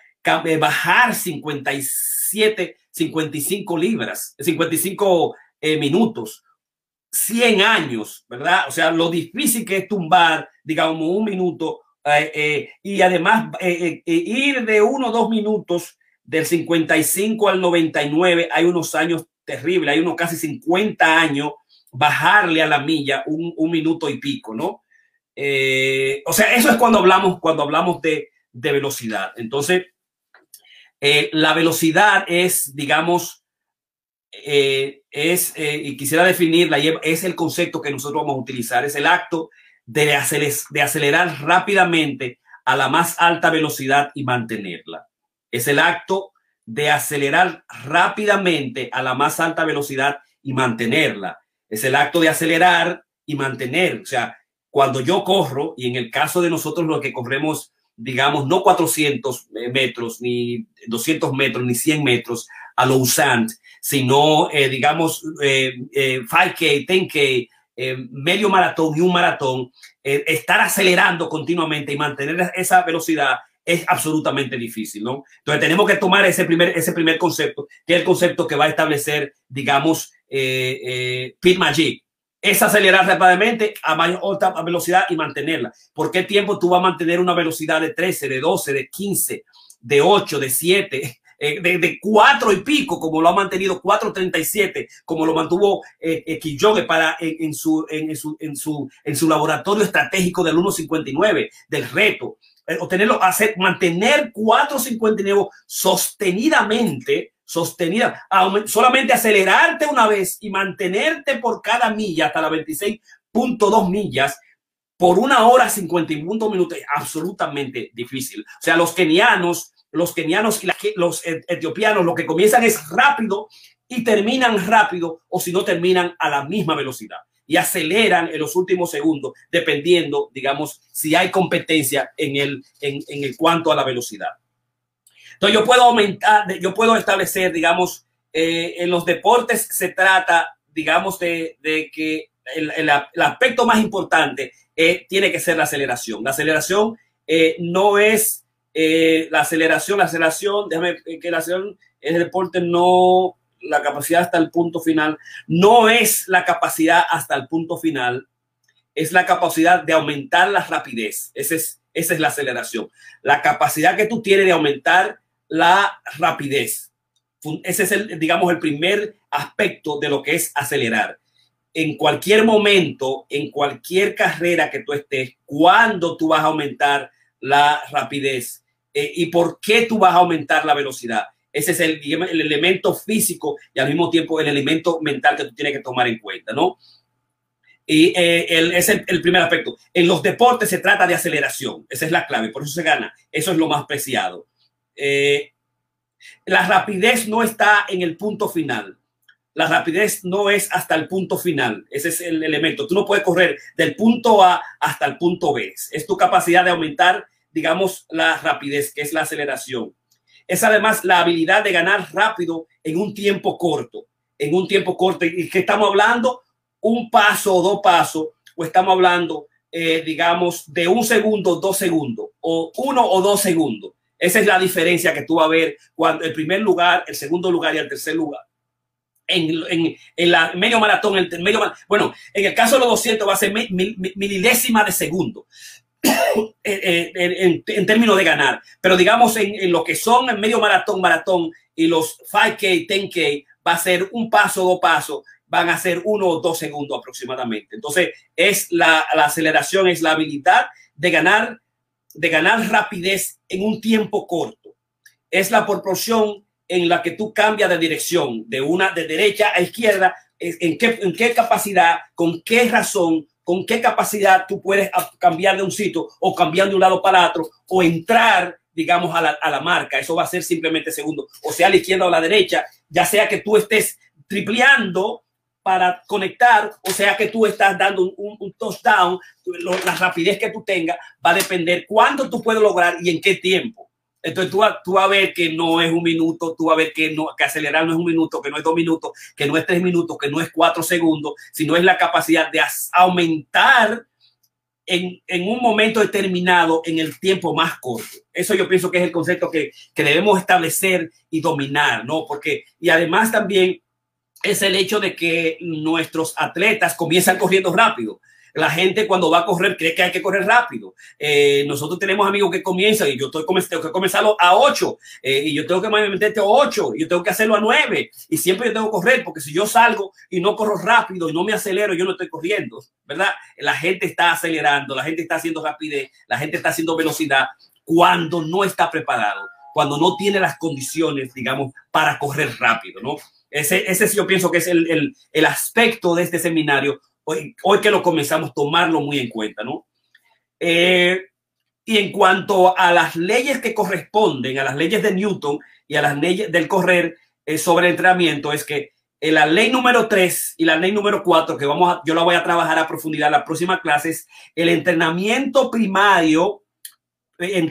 eh, bajar 57 55 libras, 55 eh, minutos, 100 años, ¿verdad? O sea, lo difícil que es tumbar, digamos, un minuto eh, eh, y además ir de uno o dos minutos del 55 al 99, hay unos años terribles, hay unos casi 50 años, bajarle a la milla un, un minuto y pico, ¿no? O sea, eso es cuando hablamos, cuando hablamos de, de velocidad. Entonces, eh, la velocidad es, digamos, eh, es, eh, y quisiera definirla, es el concepto que nosotros vamos a utilizar, es el acto de, de acelerar rápidamente a la más alta velocidad y mantenerla. Es el acto de acelerar rápidamente a la más alta velocidad y mantenerla. Es el acto de acelerar y mantener. O sea, cuando yo corro, y en el caso de nosotros lo que corremos digamos, no 400 eh, metros, ni 200 metros, ni 100 metros a lo usant, sino, eh, digamos, eh, 5K, 10K, eh, medio maratón y un maratón, estar acelerando continuamente y mantener esa velocidad es absolutamente difícil, ¿no? Entonces tenemos que tomar ese primer, ese primer concepto, que es el concepto que va a establecer, digamos, Pit Magic, es acelerar rápidamente a mayor alta velocidad y mantenerla. ¿Por qué tiempo tú vas a mantener una velocidad de 13, de 12, de 15, de 8, de 7, eh, de, de 4 y pico, como lo ha mantenido 4.37, como lo mantuvo eh, eh para en, su, en, su, en, su, en su laboratorio estratégico del 1.59, del reto? Eh, obtenerlo, hacer, mantener 4.59 sostenidamente sostenida, solamente acelerarte una vez y mantenerte por cada milla hasta la 26.2 millas por una hora 51 minutos absolutamente difícil. O sea, los kenianos, los kenianos y los etiopianos lo que comienzan es rápido y terminan rápido o si no terminan a la misma velocidad y aceleran en los últimos segundos dependiendo, digamos, si hay competencia en el, en, en el cuanto a la velocidad. Entonces yo puedo aumentar, yo puedo establecer, digamos, eh, en los deportes se trata, digamos, de, que el, aspecto más importante eh, tiene que ser la aceleración. La aceleración eh, no es la aceleración, la aceleración, déjame que la aceleración el deporte no, la capacidad hasta el punto final, no es la capacidad hasta el punto final, es la capacidad de aumentar la rapidez. Ese es, esa es la aceleración. La capacidad que tú tienes de aumentar la rapidez. Ese es el, digamos, el primer aspecto de lo que es acelerar. En cualquier momento, en cualquier carrera que tú estés, cuando tú vas a aumentar la rapidez eh, y por qué tú vas a aumentar la velocidad. Ese es el, el, elemento físico y al mismo tiempo el elemento mental que tú tienes que tomar en cuenta, ¿no? Y eh, el, es el, primer aspecto. En los deportes se trata de aceleración. Esa es la clave. Por eso se gana. Eso es lo más preciado. Eh, la rapidez no está en el punto final. La rapidez no es hasta el punto final. Ese es el elemento. Tú no puedes correr del punto A hasta el punto B. Es tu capacidad de aumentar, digamos, la rapidez, que es la aceleración. es además la habilidad de ganar rápido en un tiempo corto, en un tiempo corto. ¿Y que estamos hablando? Un paso o dos pasos, o estamos hablando, eh, digamos, de un segundo, dos segundos, o uno o dos segundos. Esa es la diferencia que tú vas a ver cuando el primer lugar, el segundo lugar y el tercer lugar. En, en, en medio maratón, el medio, bueno, en el caso de los 200 va a ser mililésima de segundo. Eh, eh, en, términos de ganar. Pero digamos en, lo que son el medio maratón, maratón y los 5K, 10K, va a ser un paso, dos pasos, van a ser uno o dos segundos aproximadamente. Entonces, es la aceleración, es la habilidad de ganar, de ganar rapidez en un tiempo corto. Es la proporción en la que tú cambias de dirección, de una de derecha a izquierda, en qué, en qué capacidad, con qué razón, con qué capacidad tú puedes cambiar de un sitio o cambiar de un lado para otro o entrar, digamos, a la, a la marca. Eso va a ser simplemente segundo, o sea, a la izquierda o a la derecha, ya sea que tú estés tripleando para conectar, o sea que tú estás dando un, un, touchdown, la rapidez que tú tengas va a depender cuándo tú puedes lograr y en qué tiempo. Entonces tú, tú vas a ver que no es un minuto, tú vas a ver que, no, que acelerar no es un minuto, que no es dos minutos, que no es tres minutos, que no es cuatro segundos, sino es la capacidad de aumentar en, un momento determinado en el tiempo más corto. Eso yo pienso que es el concepto que debemos establecer y dominar, ¿no? Porque, y además también es el hecho de que nuestros atletas comienzan corriendo rápido. La gente cuando va a correr cree que hay que correr rápido. Eh, nosotros tenemos amigos que comienzan y yo tengo que comenzarlo a 8 eh, y yo tengo que meterte a 8 y yo tengo que hacerlo a 9 y siempre yo tengo que correr porque si yo salgo y no corro rápido y no me acelero, yo no estoy corriendo, ¿verdad? La gente está acelerando, la gente está haciendo rapidez, la gente está haciendo velocidad cuando no está preparado, cuando no tiene las condiciones, digamos, para correr rápido, ¿no? Ese, ese yo pienso que es el, el, el aspecto de este seminario hoy, hoy que lo comenzamos tomarlo muy en cuenta, ¿no? Eh, y en cuanto a las leyes que corresponden, a las leyes de Newton y a las leyes del correr eh, sobre el entrenamiento, es que en la ley número 3 y la ley número 4, que vamos yo la voy a trabajar a profundidad en la próxima clase, es el entrenamiento primario. Eh,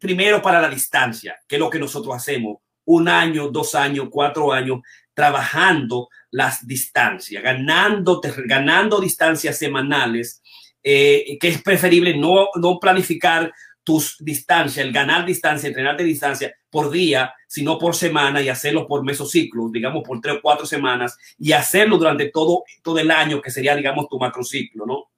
primero para la distancia, que es lo que nosotros hacemos. Un año, dos años, cuatro años, trabajando las distancias, ganando, ganando distancias semanales, eh, que es preferible no, no planificar tus distancias, el ganar distancia, entrenar de distancia por día, sino por semana y hacerlo por mesociclo, digamos por tres o cuatro semanas y hacerlo durante todo, todo el año, que sería, digamos, tu macrociclo, ¿no?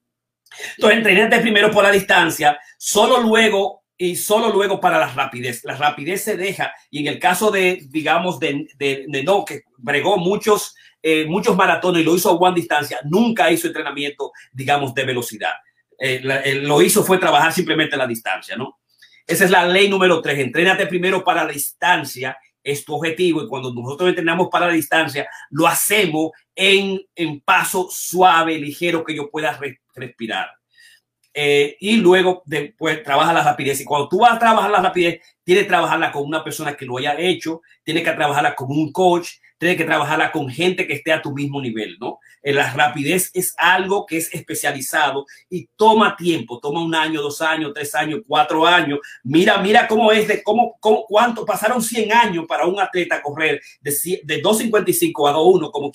Entonces, entrenarte primero por la distancia, solo luego y solo luego para la rapidez. La rapidez se deja y en el caso de, digamos, de, de, no, que bregó muchos eh, muchos maratones y lo hizo a buena distancia, nunca hizo entrenamiento, digamos, de velocidad. Eh, eh, lo hizo fue trabajar simplemente la distancia, ¿no? Esa es la ley número tres. Entrénate primero para la distancia, es tu objetivo. Y cuando nosotros entrenamos para la distancia, lo hacemos en, en paso suave, ligero, que yo pueda re, respirar. Eh, y luego después trabaja la rapidez. Y cuando tú vas a trabajar la rapidez, tienes que trabajarla con una persona que lo haya hecho, tienes que trabajarla con un coach, tienes que trabajarla con gente que esté a tu mismo nivel, ¿no? Eh, la rapidez es algo que es especializado y toma tiempo, toma un año, dos años, tres años, cuatro años. Mira, mira cómo es de cómo, cómo cuánto pasaron 100 años para un atleta correr de, de 2.55 a 2.1 como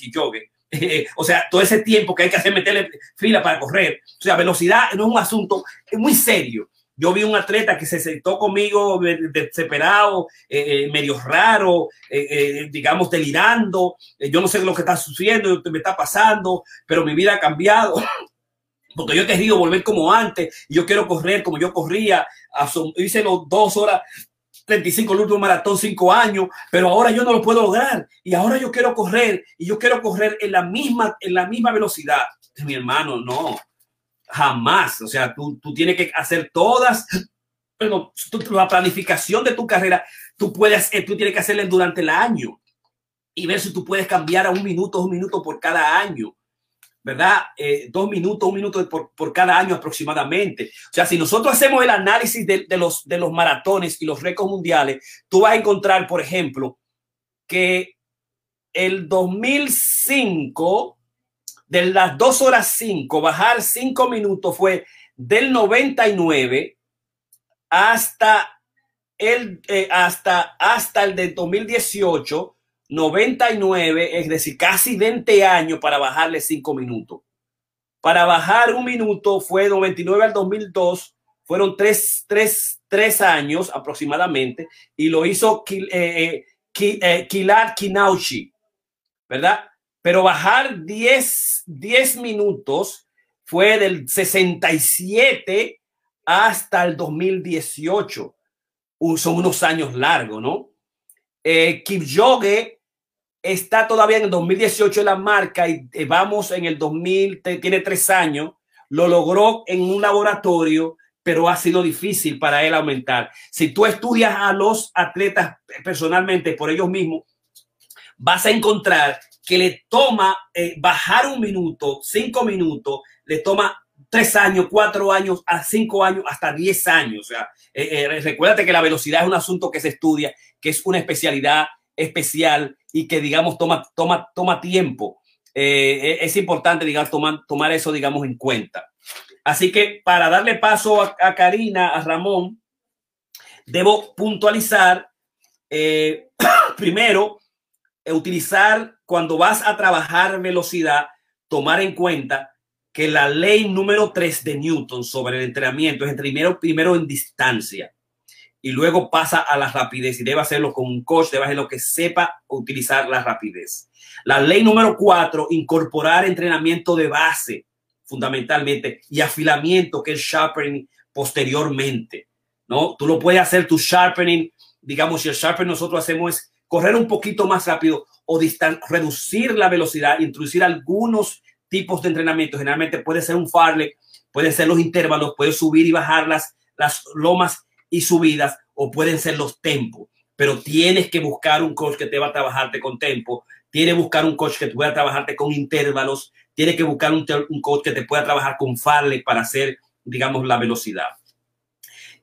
Kiyoge o sea, todo ese tiempo que hay que hacer meterle fila para correr. O sea, velocidad no es un asunto muy serio. Yo vi un atleta que se sentó conmigo desesperado, eh, eh, medio raro, eh, eh digamos, delirando. yo no sé lo que está sucediendo, me está pasando, pero mi vida ha cambiado. Porque yo he querido volver como antes. Y yo quiero correr como yo corría. Hice los dos horas 35 el último maratón, cinco años, pero ahora yo no lo puedo lograr y ahora yo quiero correr y yo quiero correr en la misma, en la misma velocidad. Mi hermano, no, jamás. O sea, tú, tú tienes que hacer todas, la planificación de tu carrera, tú puedes, tú tienes que hacerla durante el año y ver si tú puedes cambiar a un minuto, un minuto por cada año. ¿Verdad? Eh, dos minutos, un minuto por, por, cada año aproximadamente. O sea, si nosotros hacemos el análisis de, de, los, de los maratones y los récords mundiales, tú vas a encontrar, por ejemplo, que el 2005, de las dos horas cinco, bajar cinco minutos fue del 99 hasta él eh, hasta, hasta el de 2018, 99, es decir, casi 20 años para bajarle 5 minutos. Para bajar un minuto fue 99 al 2002, fueron 3, 3, 3 años aproximadamente, y lo hizo eh, eh, Kilar Kinauchi, ¿verdad? Pero bajar 10, 10 minutos fue del 67 hasta el 2018 son unos años largos, ¿no? Eh, Kipchoge está todavía en el 2018 en la marca y eh, vamos en el 2000, tiene tres años, lo logró en un laboratorio, pero ha sido difícil para él aumentar. Si tú estudias a los atletas personalmente por ellos mismos, vas a encontrar que le toma eh, bajar un minuto, cinco minutos, le toma tres años, cuatro años, a cinco años, hasta diez años. O sea, eh, eh, recuérdate que la velocidad es un asunto que se estudia, que es una especialidad especial y que, digamos, toma, toma, toma tiempo. Eh, es importante, digamos, tomar, tomar eso, digamos, en cuenta. Así que para darle paso a, Karina, a Ramón, debo puntualizar, primero, utilizar cuando vas a trabajar velocidad, tomar en cuenta que la ley número 3 de Newton sobre el entrenamiento es primero, primero en distancia y luego pasa a la rapidez y debe hacerlo con un coach, debe hacerlo que sepa utilizar la rapidez. La ley número 4, incorporar entrenamiento de base fundamentalmente y afilamiento que es sharpening posteriormente, ¿no? Tú lo puedes hacer tu sharpening, digamos, si el sharpening nosotros hacemos es correr un poquito más rápido o reducir la velocidad, introducir algunos tipos de entrenamiento. Generalmente puede ser un farle, pueden ser los intervalos, puede subir y bajar las, las lomas y subidas o pueden ser los tempos. Pero tienes que buscar un coach que te va a trabajarte con tempo. Tienes que buscar un coach que te pueda trabajarte con intervalos. Tienes que buscar un, un coach que te pueda trabajar con farle para hacer, digamos, la velocidad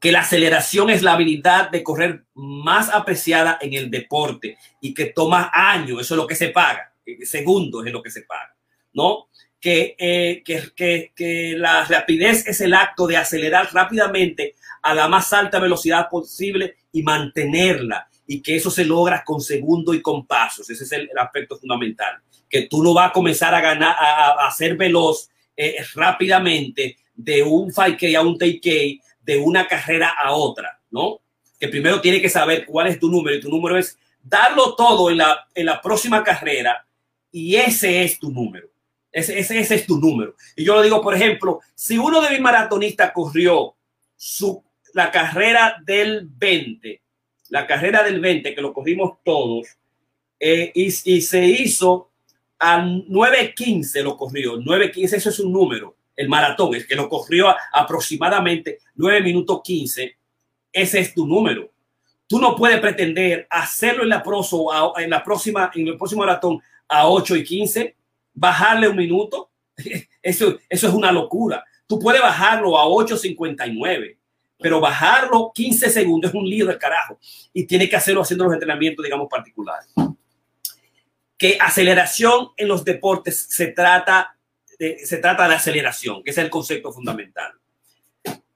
que la aceleración es la habilidad de correr más apreciada en el deporte y que toma años, eso es lo que se paga, segundos es lo que se paga, ¿no? Eh, que, que, que, la rapidez es el acto de acelerar rápidamente a la más alta velocidad posible y mantenerla y que eso se logra con segundo y con pasos. Ese es el, aspecto fundamental. Que tú no vas a comenzar a ganar, a, ser veloz eh, rápidamente de un 5K a un 10K, de una carrera a otra, ¿no? Que primero tiene que saber cuál es tu número y tu número es darlo todo en la, en la próxima carrera y ese es tu número. Ese, ese, es tu número. Y yo lo digo, por ejemplo, si uno de mis maratonistas corrió su, la carrera del 20, la carrera del 20, que lo corrimos todos, eh, y, y, se hizo a 9.15, lo corrió. 9.15, eso es un número. El maratón, es que lo corrió a aproximadamente 9 minutos 15. Ese es tu número. Tú no puedes pretender hacerlo en la, proso, en la próxima, en el próximo maratón a 8 y 15 bajarle un minuto, eso, eso es una locura. Tú puedes bajarlo a 8.59, pero bajarlo 15 segundos es un lío del carajo y tiene que hacerlo haciendo los entrenamientos, digamos, particulares. Que aceleración en los deportes se trata de, se trata de aceleración, que es el concepto fundamental.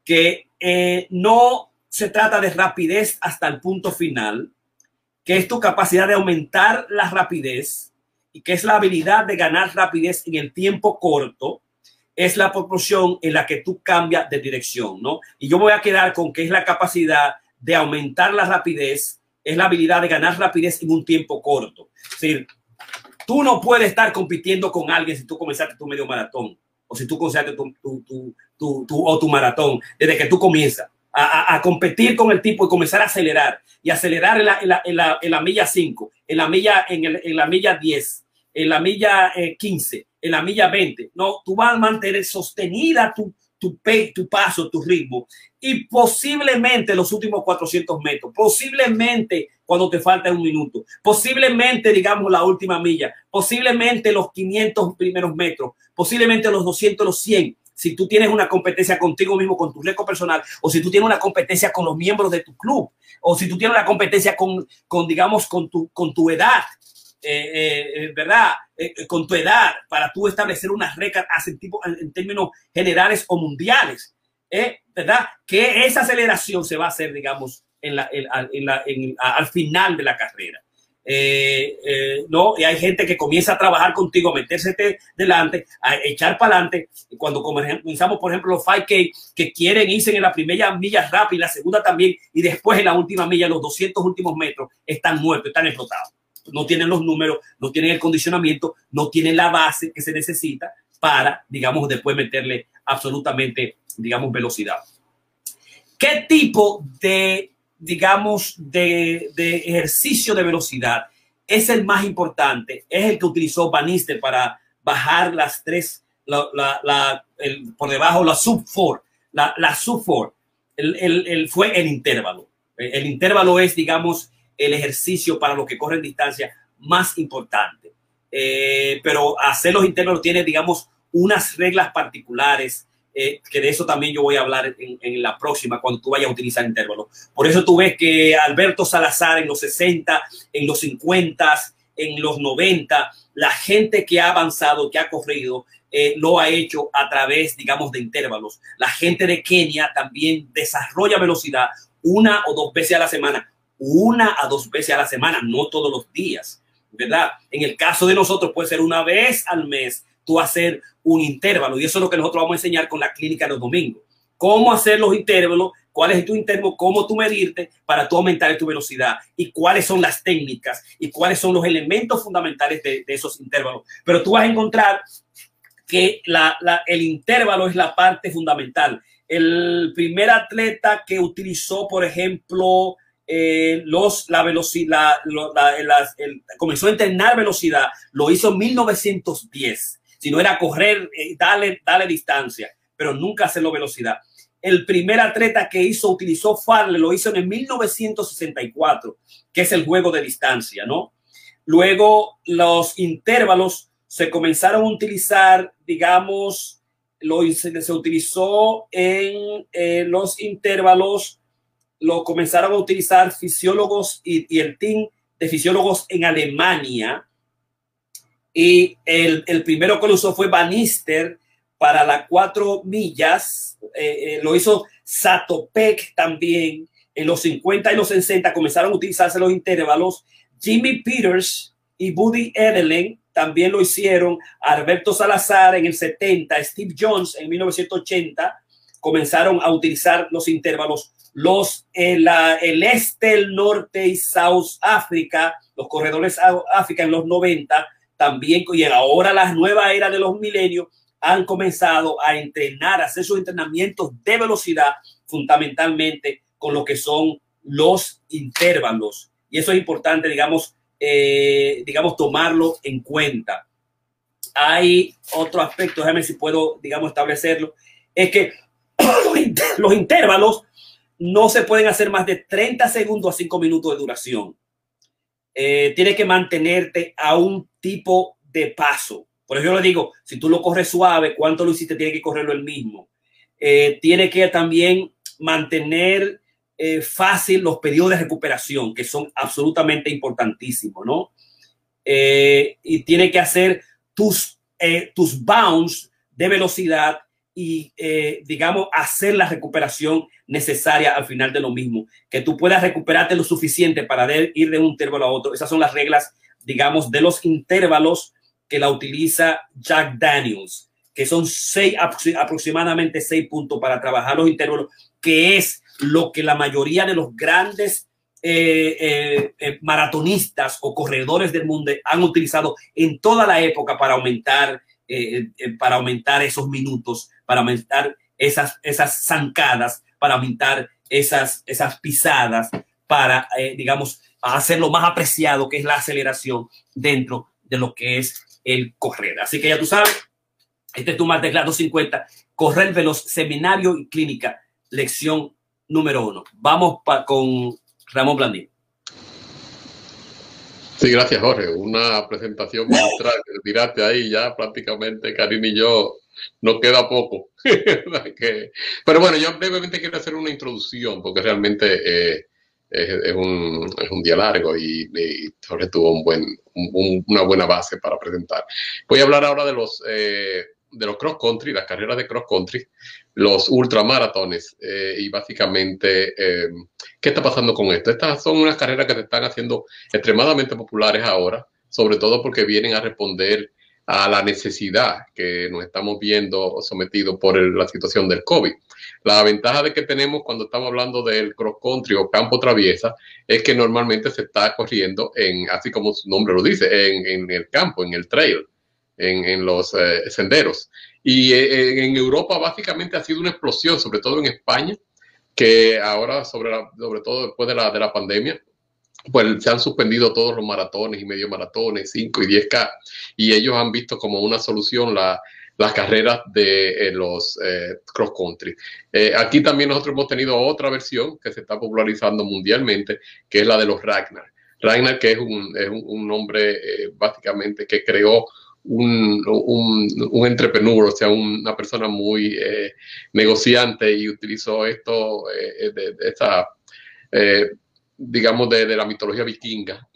Que eh, no se trata de rapidez hasta el punto final, que es tu capacidad de aumentar la rapidez y que es la habilidad de ganar rapidez en el tiempo corto, es la proporción en la que tú cambias de dirección, ¿no? Y yo voy a quedar con que es la capacidad de aumentar la rapidez, es la habilidad de ganar rapidez en un tiempo corto. Es decir, tú no puedes estar compitiendo con alguien si tú comenzaste tu medio maratón o si tú comenzaste tu, tu, tu, tu o tu maratón desde que tú comienzas. A, a, competir con el tipo y comenzar a acelerar y acelerar en la, en la, en la, en la milla 5, en la milla, en, el, en la milla 10, en la milla 15, eh, en la milla 20. No, tú vas a mantener sostenida tu, tu, tu paso, tu ritmo. Y posiblemente los últimos 400 metros, posiblemente cuando te falta un minuto, posiblemente, digamos, la última milla, posiblemente los 500 primeros metros, posiblemente los 200, los 100. Si tú tienes una competencia contigo mismo, con tu récord personal, o si tú tienes una competencia con los miembros de tu club, o si tú tienes una competencia con, con digamos, con tu, con tu edad, eh, eh, eh, ¿verdad? con tu edad para tú establecer una récord tipo, en, términos generales o mundiales, ¿verdad? Que esa aceleración se va a hacer, digamos, en la, en la, al final de la carrera. Eh, eh, no, y hay gente que comienza a trabajar contigo, a meterse delante, a echar para adelante. Cuando comenzamos, por ejemplo, los 5K que quieren irse en la primera milla rápida, la segunda también, y después en la última milla, los 200 últimos metros, están muertos, están explotados. No tienen los números, no tienen el condicionamiento, no tienen la base que se necesita para, digamos, después meterle absolutamente, digamos, velocidad. ¿Qué tipo de digamos, de, ejercicio de velocidad es el más importante, es el que utilizó Bannister para bajar las tres, la, por debajo la sub 4, la, la sub 4, el, fue el intervalo. El, intervalo es, digamos, el ejercicio para los que corren distancia más importante. Eh, pero hacer los intervalos tiene, digamos, unas reglas particulares eh, que de eso también yo voy a hablar en, la próxima, cuando tú vayas a utilizar intervalos. Por eso tú ves que Alberto Salazar en los 60, en los 50, en los 90, la gente que ha avanzado, que ha corrido, eh, lo ha hecho a través, digamos, de intervalos. La gente de Kenia también desarrolla velocidad una o dos veces a la semana, una a dos veces a la semana, no todos los días, ¿verdad? En el caso de nosotros puede ser una vez al mes, tú hacer un intervalo. Y eso es lo que nosotros vamos a enseñar con la clínica los domingos. Cómo hacer los intervalos, cuál es tu intervalo, cómo tú medirte para tú aumentar tu velocidad y cuáles son las técnicas y cuáles son los elementos fundamentales de, esos intervalos. Pero tú vas a encontrar que el intervalo es la parte fundamental. El primer atleta que utilizó, por ejemplo, eh, los, la velocidad, comenzó a entrenar velocidad, lo hizo en 1910 si no era correr, eh, darle, darle distancia, pero nunca hacerlo velocidad. El primer atleta que hizo, utilizó Farley, lo hizo en el 1964, que es el juego de distancia, ¿no? Luego los intervalos se comenzaron a utilizar, digamos, lo, se, se utilizó en eh, los intervalos, lo comenzaron a utilizar fisiólogos y, el team de fisiólogos en Alemania y el, el primero que lo usó fue Bannister para las cuatro millas. Eh, eh, lo hizo Satopek también. En los 50 y los 60 comenzaron a utilizarse los intervalos. Jimmy Peters y Buddy Edelin también lo hicieron. Alberto Salazar en el 70, Steve Jones en 1980 comenzaron a utilizar los intervalos. Los, el, el este, el norte y South África, los corredores África en los 90 también, y ahora las nuevas eras de los milenios han comenzado a entrenar, a hacer sus entrenamientos de velocidad, fundamentalmente con lo que son los intervalos. Y eso es importante, digamos, eh, digamos, tomarlo en cuenta. Hay otro aspecto, déjame si puedo, digamos, establecerlo, es que los intervalos no se pueden hacer más de 30 segundos a 5 minutos de duración. Eh, tienes que mantenerte a un tipo de paso. Por eso yo le digo, si tú lo corres suave, ¿cuánto lo hiciste? Tiene que correrlo el mismo. Eh, tiene que también mantener eh, fácil los periodos de recuperación, que son absolutamente importantísimos, ¿no? Eh, y tiene que hacer tus, tus bounds de velocidad y, digamos, hacer la recuperación necesaria al final de lo mismo. Que tú puedas recuperarte lo suficiente para ir de un intervalo a otro. Esas son las reglas digamos, de los intervalos que la utiliza Jack Daniels, que son seis, aproximadamente seis puntos para trabajar los intervalos, que es lo que la mayoría de los grandes eh, eh, eh, maratonistas o corredores del mundo han utilizado en toda la época para aumentar, para aumentar esos minutos, para aumentar esas, esas zancadas, para aumentar esas, esas pisadas, para, digamos, a hacer más apreciado, que es la aceleración dentro de lo que es el correr. Así que ya tú sabes, este es tu de 250, correr veloz, seminario y clínica, lección número uno. Vamos con Ramón Blandín. Sí, gracias Jorge. Una presentación magistral tiraste ahí ya prácticamente, Karim y yo, nos queda poco. Pero bueno, yo brevemente quiero hacer una introducción porque realmente eh, es, un, es un día largo y, Jorge tuvo un buen, una buena base para presentar. Voy a hablar ahora de los, eh, de los cross country, las carreras de cross country, los ultramaratones eh, y básicamente em, qué está pasando con esto. Estas son unas carreras que se están haciendo extremadamente populares ahora, sobre todo porque vienen a responder a la necesidad que nos estamos viendo sometidos por la situación del COVID. La ventaja de que tenemos cuando estamos hablando del cross country o campo traviesa es que normalmente se está corriendo en, así como su nombre lo dice, en, el campo, en el trail, en, los eh, senderos. Y eh, en Europa básicamente ha sido una explosión, sobre todo en España, que ahora, sobre, sobre todo después de la, de la pandemia, pues se han suspendido todos los maratones y medio maratones, 5 y 10K, y ellos han visto como una solución la, las carreras de eh, los eh, cross country. Eh, aquí también nosotros hemos tenido otra versión que se está popularizando mundialmente, que es la de los Ragnar. Ragnar, que es un, es un hombre básicamente que creó un, un, un entrepreneur, o sea, una persona muy negociante y utilizó esto de, de, esta digamos, de, de, la mitología vikinga.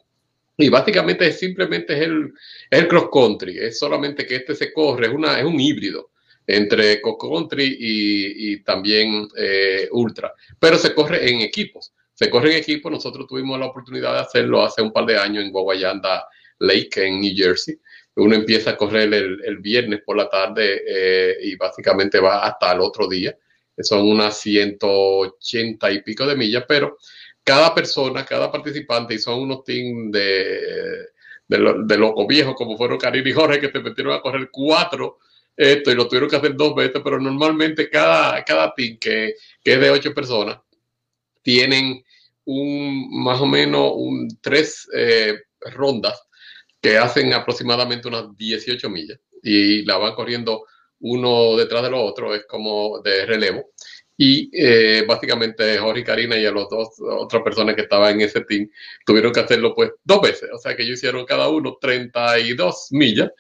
Y básicamente simplemente es el, el cross country, es solamente que este se corre, es, una, es un híbrido entre cross country y, y también eh, ultra, pero se corre en equipos. Se corre en equipos, nosotros tuvimos la oportunidad de hacerlo hace un par de años en Guayanda Lake, en New Jersey. Uno empieza a correr el, el viernes por la tarde eh, y básicamente va hasta el otro día. Son unas 180 y pico de millas, pero cada persona, cada participante, y son unos teams de, de, viejos, como fueron Karim y Jorge, que se metieron a correr cuatro, esto, y lo tuvieron que hacer dos veces, pero normalmente cada, cada team, que, que es de ocho personas, tienen un más o menos un, tres eh, rondas que hacen aproximadamente unas 18 millas y la van corriendo uno detrás de lo otro, es como de relevo. Y eh, básicamente Jorge y Karina y a los dos otras personas que estaban en ese team tuvieron que hacerlo pues dos veces. O sea que ellos hicieron cada uno 32 millas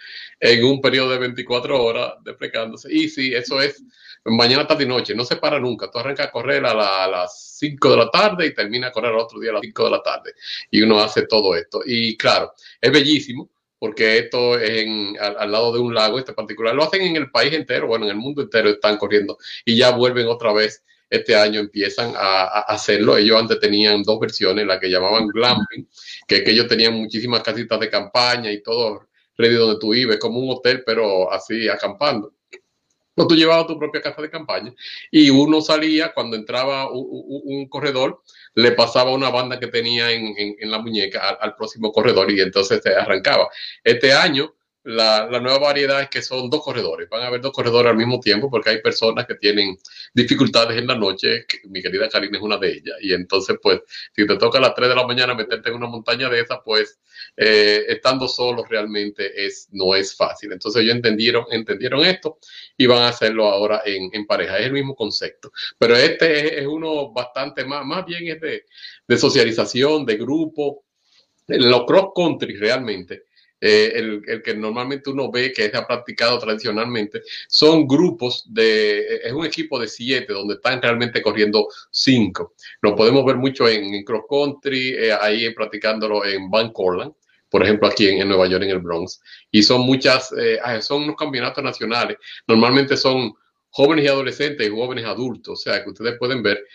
en un periodo de 24 horas desplegándose. Y sí, eso es mañana, tarde y noche. No se para nunca. Tú arrancas a correr a, a las 5 de la tarde y termina a correr al otro día a las 5 de la tarde. Y uno hace todo esto. Y claro, es bellísimo porque esto es al, lado de un lago, este particular. Lo hacen en el país entero, bueno, en el mundo entero están corriendo y ya vuelven otra vez. Este año empiezan a, a hacerlo. Ellos antes tenían dos versiones, la que llamaban glamping, que es que ellos tenían muchísimas casitas de campaña y todo ready donde tú vives, como un hotel, pero así acampando. No, tú llevabas tu propia casa de campaña y uno salía cuando entraba un, corredor, le pasaba una banda que tenía en, la muñeca al, próximo corredor y entonces se arrancaba. Este año la, nueva variedad es que son dos corredores. Van a haber dos corredores al mismo tiempo porque hay personas que tienen dificultades en la noche. mi querida Karina es una de ellas. Y entonces, pues, si te toca a las 3 de la mañana meterte en una montaña de esas, pues, eh, estando solos realmente es, no es fácil. Entonces, ellos entendieron, entendieron esto y van a hacerlo ahora en, en pareja. Es el mismo concepto. Pero este es, uno bastante más, más bien es de, de socialización, de grupo. Los cross country realmente eh, el, que normalmente uno ve que se ha practicado tradicionalmente, son grupos de, es un equipo de siete donde están realmente corriendo cinco. Lo podemos ver mucho en, cross country, eh, ahí practicándolo en Van Corland por ejemplo, aquí en, Nueva York, en el Bronx. Y son muchas, eh, ah, son unos campeonatos nacionales. Normalmente son jóvenes y adolescentes y jóvenes adultos. O sea, que ustedes pueden ver,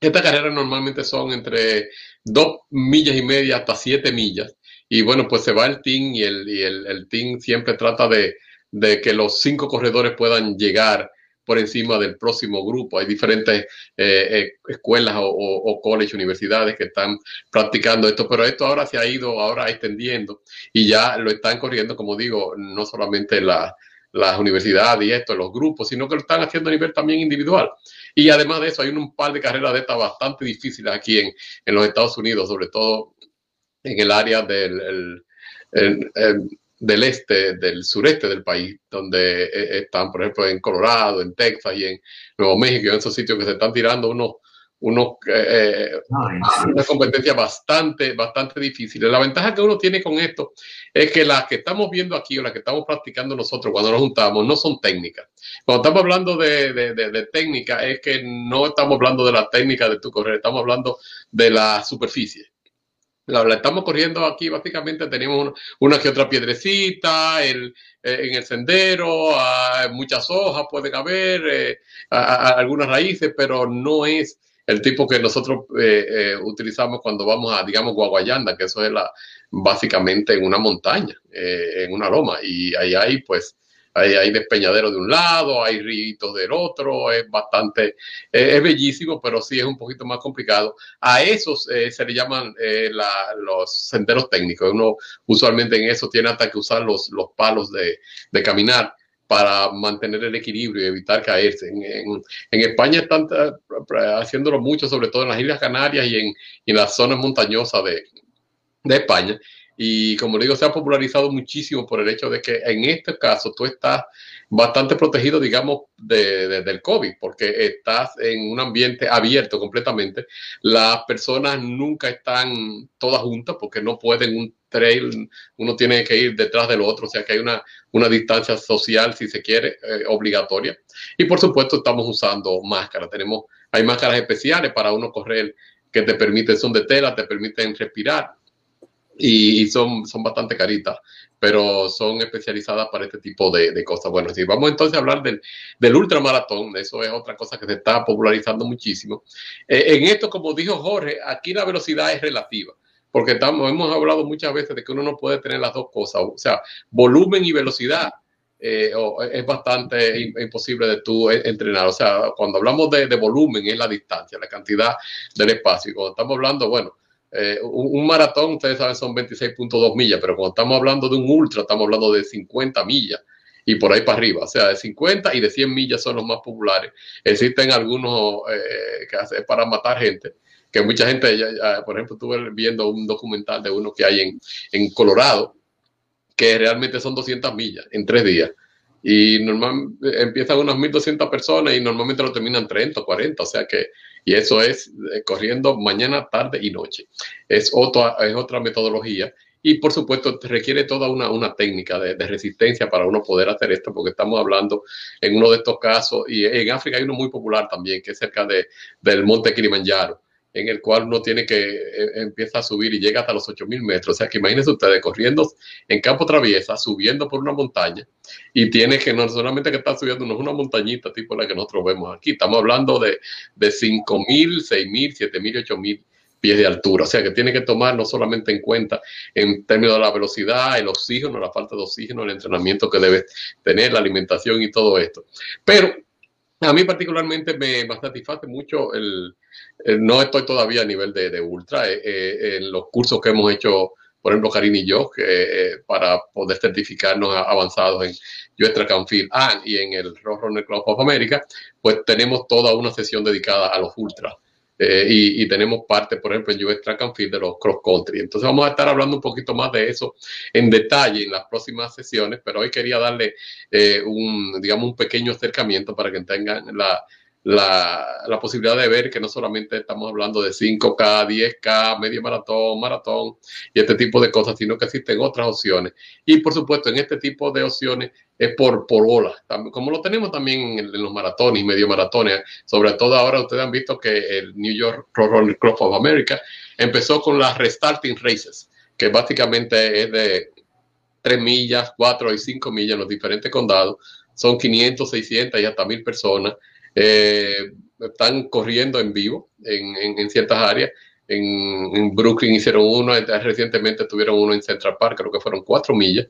estas carreras normalmente son entre dos millas y media hasta siete millas. Y bueno, pues se va el team y el, y el, el team siempre trata de, de, que los cinco corredores puedan llegar por encima del próximo grupo. Hay diferentes eh, eh, escuelas o, o, universidades que están practicando esto, pero esto ahora se ha ido ahora extendiendo y ya lo están corriendo, como digo, no solamente la, las universidades y esto, los grupos, sino que lo están haciendo a nivel también individual. Y además de eso, hay un par de carreras de estas bastante difíciles aquí en, en los Estados Unidos, sobre todo en el área del, del este, del sureste del país, donde eh, están, por ejemplo, en Colorado, en Texas y en Nuevo México, en esos sitios que se están tirando unos, unos eh, eh, una competencia bastante, bastante difícil. La ventaja que uno tiene con esto es que las que estamos viendo aquí o las que estamos practicando nosotros cuando nos juntamos no son técnicas. Cuando estamos hablando de, de, de técnica es que no estamos hablando de la técnica de tu correr, estamos hablando de la superficie estamos corriendo aquí, básicamente tenemos una, que otra piedrecita eh, en el sendero, muchas hojas pueden haber, eh, algunas raíces, pero no es el tipo que nosotros eh, utilizamos cuando vamos a, digamos, Guaguayanda, que eso es la, básicamente en una montaña, en una loma, y ahí hay pues hay, hay despeñadero de un lado, hay ríos del otro, es bastante, eh, es bellísimo, pero sí es un poquito más complicado. A esos eh, se le llaman eh, los senderos técnicos. Uno usualmente en eso tiene hasta que usar los, los palos de, de caminar para mantener el equilibrio y evitar caerse. En, en, en, España están haciéndolo mucho, sobre todo en las Islas Canarias y en, en las zonas montañosas de, de España. Y como digo, se ha popularizado muchísimo por el hecho de que en este caso tú estás bastante protegido, digamos, de, del COVID, porque estás en un ambiente abierto completamente. Las personas nunca están todas juntas porque no pueden un trail, uno tiene que ir detrás del otro, o sea que hay una, una distancia social, si se quiere, eh, obligatoria. Y por supuesto estamos usando máscaras. Tenemos, hay máscaras especiales para uno correr que te permiten, son de tela, te permiten respirar y, son, son bastante caritas, pero son especializadas para este tipo de, cosas. Bueno, si vamos entonces a hablar del, del ultramaratón, eso es otra cosa que se está popularizando muchísimo. Eh, en esto, como dijo Jorge, aquí la velocidad es relativa. Porque estamos, hemos hablado muchas veces de que uno no puede tener las dos cosas, o sea, volumen y velocidad. Eh, es bastante imposible de tú entrenar. O sea, cuando hablamos de, de, volumen es la distancia, la cantidad del espacio. Y cuando estamos hablando, bueno, eh, un, maratón, ustedes saben, son 26.2 millas, pero cuando estamos hablando de un ultra, estamos hablando de 50 millas y por ahí para arriba. O sea, de 50 y de 100 millas son los más populares. Existen algunos eh, que hacen para matar gente, que mucha gente, por ejemplo, estuve viendo un documental de uno que hay en, en Colorado, que realmente son 200 millas en tres días y normal, empiezan unas 1.200 personas y normalmente lo terminan 30 o 40, o sea que, y eso es eh, corriendo mañana, tarde y noche. Es otra, es otra metodología y por supuesto requiere toda una, una técnica de, de, resistencia para uno poder hacer esto, porque estamos hablando en uno de estos casos, y en África hay uno muy popular también, que es cerca de, del monte Kilimanjaro en el cual uno tiene que eh, empieza a subir y llega hasta los 8000 metros. O sea que imagínense ustedes corriendo en campo traviesa, subiendo por una montaña y tiene que no solamente que está subiendo, no es una montañita tipo la que nosotros vemos aquí, estamos hablando de, de 5000, 6000, 7000, 8000 pies de altura. O sea que tiene que tomar no solamente en cuenta en términos de la velocidad, el oxígeno, la falta de oxígeno, el entrenamiento que debe tener, la alimentación y todo esto. Pero a mí particularmente me, satisface mucho el, no estoy todavía a nivel de, ultra, eh, eh, en los cursos que hemos hecho, por ejemplo, Karin y yo, eh, para poder certificarnos avanzados en US Track and Field ah, y en el Roadrunner Club of America, pues tenemos toda una sesión dedicada a los ultras. Eh, y, tenemos parte, por ejemplo, en US Track and Field de los cross country. Entonces vamos a estar hablando un poquito más de eso en detalle en las próximas sesiones, pero hoy quería darle eh, un, digamos, un pequeño acercamiento para que tengan la, la, posibilidad de ver que no solamente estamos hablando de 5K, 10K, medio maratón, maratón y este tipo de cosas, sino que existen otras opciones. Y por supuesto, en este tipo de opciones es por, por olas, como lo tenemos también en, los maratones y medio maratones. Sobre todo ahora ustedes han visto que el New York Running Club of America empezó con las restarting races, que básicamente es de 3 millas, 4 y 5 millas en los diferentes condados. Son 500, 600 y hasta 1000 personas eh, están corriendo en vivo en, ciertas áreas. En, Brooklyn hicieron uno, recientemente tuvieron uno en Central Park, creo que fueron cuatro millas,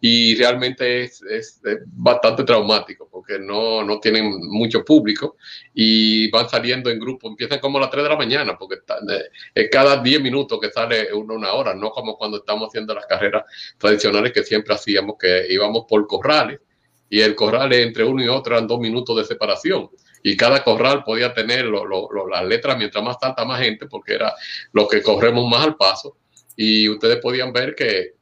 y realmente es, es, bastante traumático porque no, no, tienen mucho público y van saliendo en grupo, empiezan como a las 3 de la mañana, porque es cada 10 minutos que sale uno una hora, no como cuando estamos haciendo las carreras tradicionales que siempre hacíamos, que íbamos por corrales. Y el corral entre uno y otro eran dos minutos de separación y cada corral podía tener las letras mientras más tanta más gente, porque era lo que corremos más al paso. Y ustedes podían ver que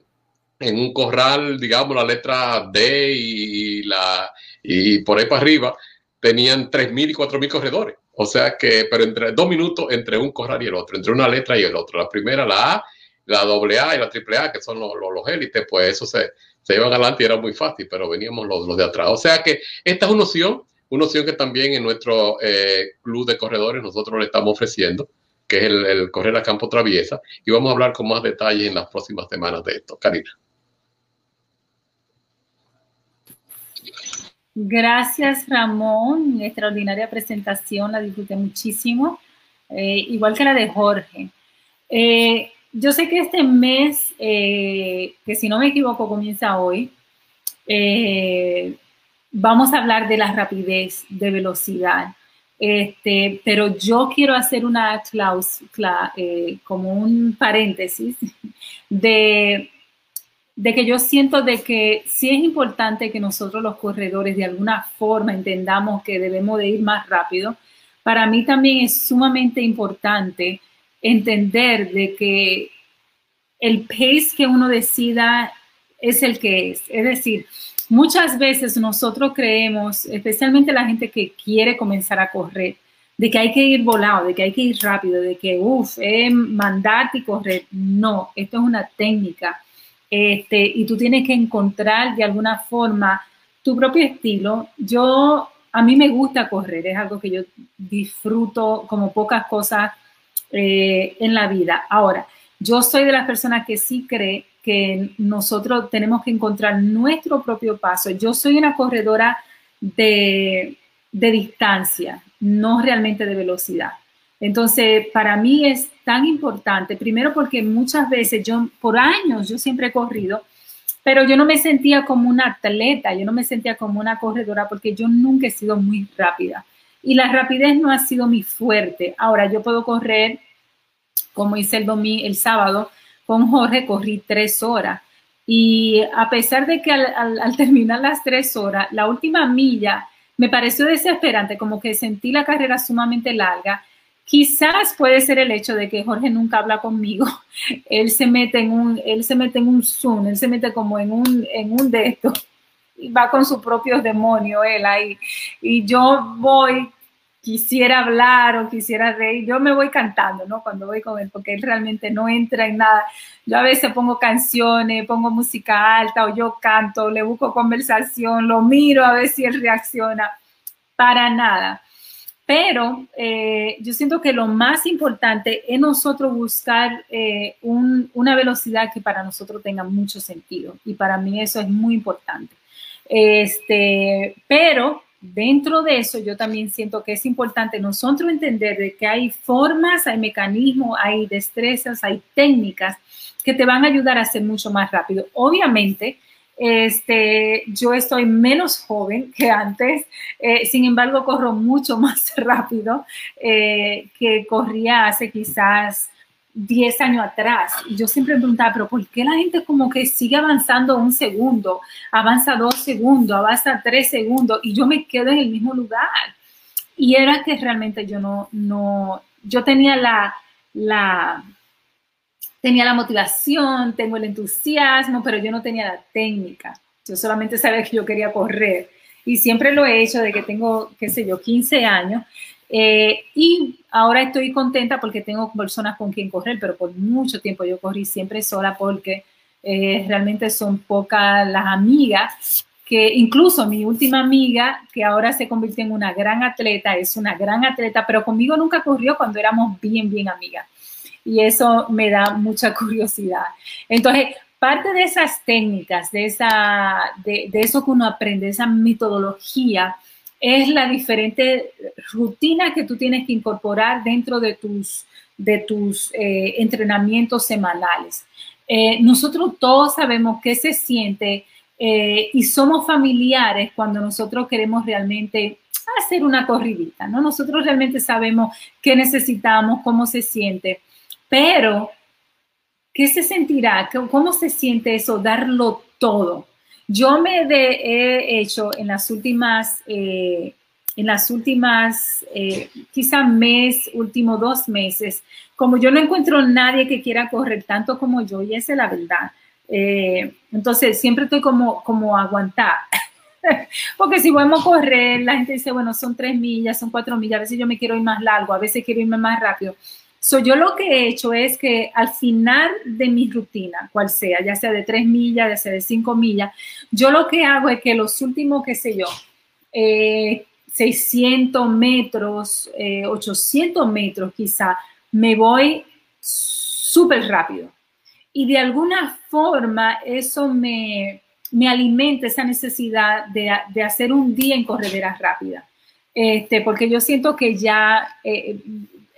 en un corral, digamos, la letra D y, la, y por ahí para arriba, tenían 3.000 y 4.000 corredores. O sea que, pero entre dos minutos entre un corral y el otro, entre una letra y el otro. La primera, la A, la doble A y la triple A, que son los, los, élites, pues eso se, se iban adelante y era muy fácil, pero veníamos los, los de atrás. O sea que esta es una opción una opción que también en nuestro eh, club de corredores nosotros le estamos ofreciendo. que es el, correr a campo traviesa, y vamos a hablar con más detalles en las próximas semanas de esto. Karina. Gracias, Ramón. Extraordinaria presentación, la disfruté muchísimo, eh, igual que la de Jorge. Eh, yo sé que este mes, que si no me equivoco comienza hoy, vamos a hablar de la rapidez, de velocidad. Este, pero yo quiero hacer una cláusula, como un paréntesis, de de que yo siento de que sí es importante que nosotros los corredores de alguna forma entendamos que debemos de ir más rápido. Para mí también es sumamente importante entender de que el pace que uno decida es el que es. Es decir, muchas veces nosotros creemos, especialmente la gente que quiere comenzar a correr, de que hay que ir volado, de que hay que ir rápido, de que, uff, es mandarte y correr. No, esto es una técnica este, y tú tienes que encontrar de alguna forma tu propio estilo. Yo, a mí me gusta correr, es algo que yo disfruto como pocas cosas eh, en la vida. Ahora, yo soy de las personas que sí cree que nosotros tenemos que encontrar nuestro propio paso. Yo soy una corredora de, de distancia, no realmente de velocidad. Entonces, para mí es tan importante, primero porque muchas veces yo, por años, yo siempre he corrido, pero yo no me sentía como una atleta, yo no me sentía como una corredora porque yo nunca he sido muy rápida. Y la rapidez no ha sido mi fuerte. Ahora, yo puedo correr, como hice el, domingo, el sábado, con Jorge corrí tres horas. Y a pesar de que al, terminar las tres horas, la última milla me pareció desesperante, como que sentí la carrera sumamente larga Quizás puede ser el hecho de que Jorge nunca habla conmigo. Él se mete en un, él se mete en un Zoom, él se mete como en un, en un de y va con sus propios demonios él ahí. Y yo voy, quisiera hablar o quisiera reír, yo me voy cantando, ¿no? Cuando voy con él, porque él realmente no entra en nada. Yo a veces pongo canciones, pongo música alta o yo canto, le busco conversación, lo miro a ver si él reacciona. Para nada. Pero eh, yo siento que lo más importante es nosotros buscar eh, una velocidad que para nosotros tenga mucho sentido. Y para mí eso es muy importante. Este, pero dentro de eso yo también siento que es importante nosotros entender de que hay formas, hay mecanismos, hay destrezas, hay técnicas que te van a ayudar a ser mucho más rápido. Obviamente, este, yo estoy menos joven que antes, eh, sin embargo corro mucho más rápido eh, que corría hace quizás 10 años atrás. Y yo siempre me preguntaba, pero ¿por qué la gente como que sigue avanzando un segundo, avanza dos segundos, avanza tres segundos y yo me quedo en el mismo lugar? Y era que realmente yo no, no, yo tenía la, la, tenía la motivación, tengo el entusiasmo, pero yo no tenía la técnica. Yo solamente sabía que yo quería correr. Y siempre lo he hecho de que tengo, qué sé yo, 15 años. Eh, y ahora estoy contenta porque tengo personas con quien correr, pero por mucho tiempo yo corrí siempre sola porque eh, realmente son pocas las amigas que incluso mi última amiga, que ahora se convirtió en una gran atleta, es una gran atleta, pero conmigo nunca corrió cuando éramos bien, bien amigas y eso me da mucha curiosidad. Entonces, parte de esas técnicas, de, esa, de, eso que uno aprende, esa metodología, es la diferente rutina que tú tienes que incorporar dentro de tus, de tus eh, entrenamientos semanales. Eh, nosotros todos sabemos qué se siente eh, y somos familiares cuando nosotros queremos realmente hacer una corridita, ¿no? Nosotros realmente sabemos qué necesitamos, cómo se siente. Pero, ¿qué se sentirá? ¿Cómo se siente eso, darlo todo? Yo me he hecho en las últimas, eh, en las últimas, eh, quizá mes, último dos meses, como yo no encuentro nadie que quiera correr tanto como yo, y esa es la verdad. Eh, entonces, siempre estoy como, como aguantar. Porque si vamos a correr, la gente dice, bueno, son tres millas, son cuatro millas, a veces yo me quiero ir más largo, a veces quiero irme más rápido. So, yo lo que he hecho es que al final de mi rutina, cual sea, ya sea de tres millas, ya sea de cinco millas, yo lo que hago es que los últimos, qué sé yo, 600 eh, metros, 800 eh, metros quizá, me voy súper rápido. Y de alguna forma eso me, me alimenta esa necesidad de, de, hacer un día en correderas rápidas. Este, porque yo siento que ya eh,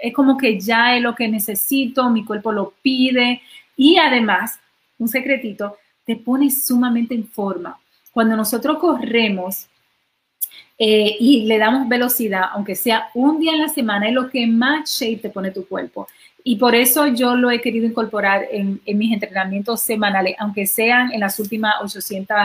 es como que ya es lo que necesito, mi cuerpo lo pide y además, un secretito, te pone sumamente en forma. Cuando nosotros corremos eh, y le damos velocidad, aunque sea un día en la semana, es lo que más shape te pone tu cuerpo. Y por eso yo lo he querido incorporar en, mis entrenamientos semanales, aunque sean en las últimas 800,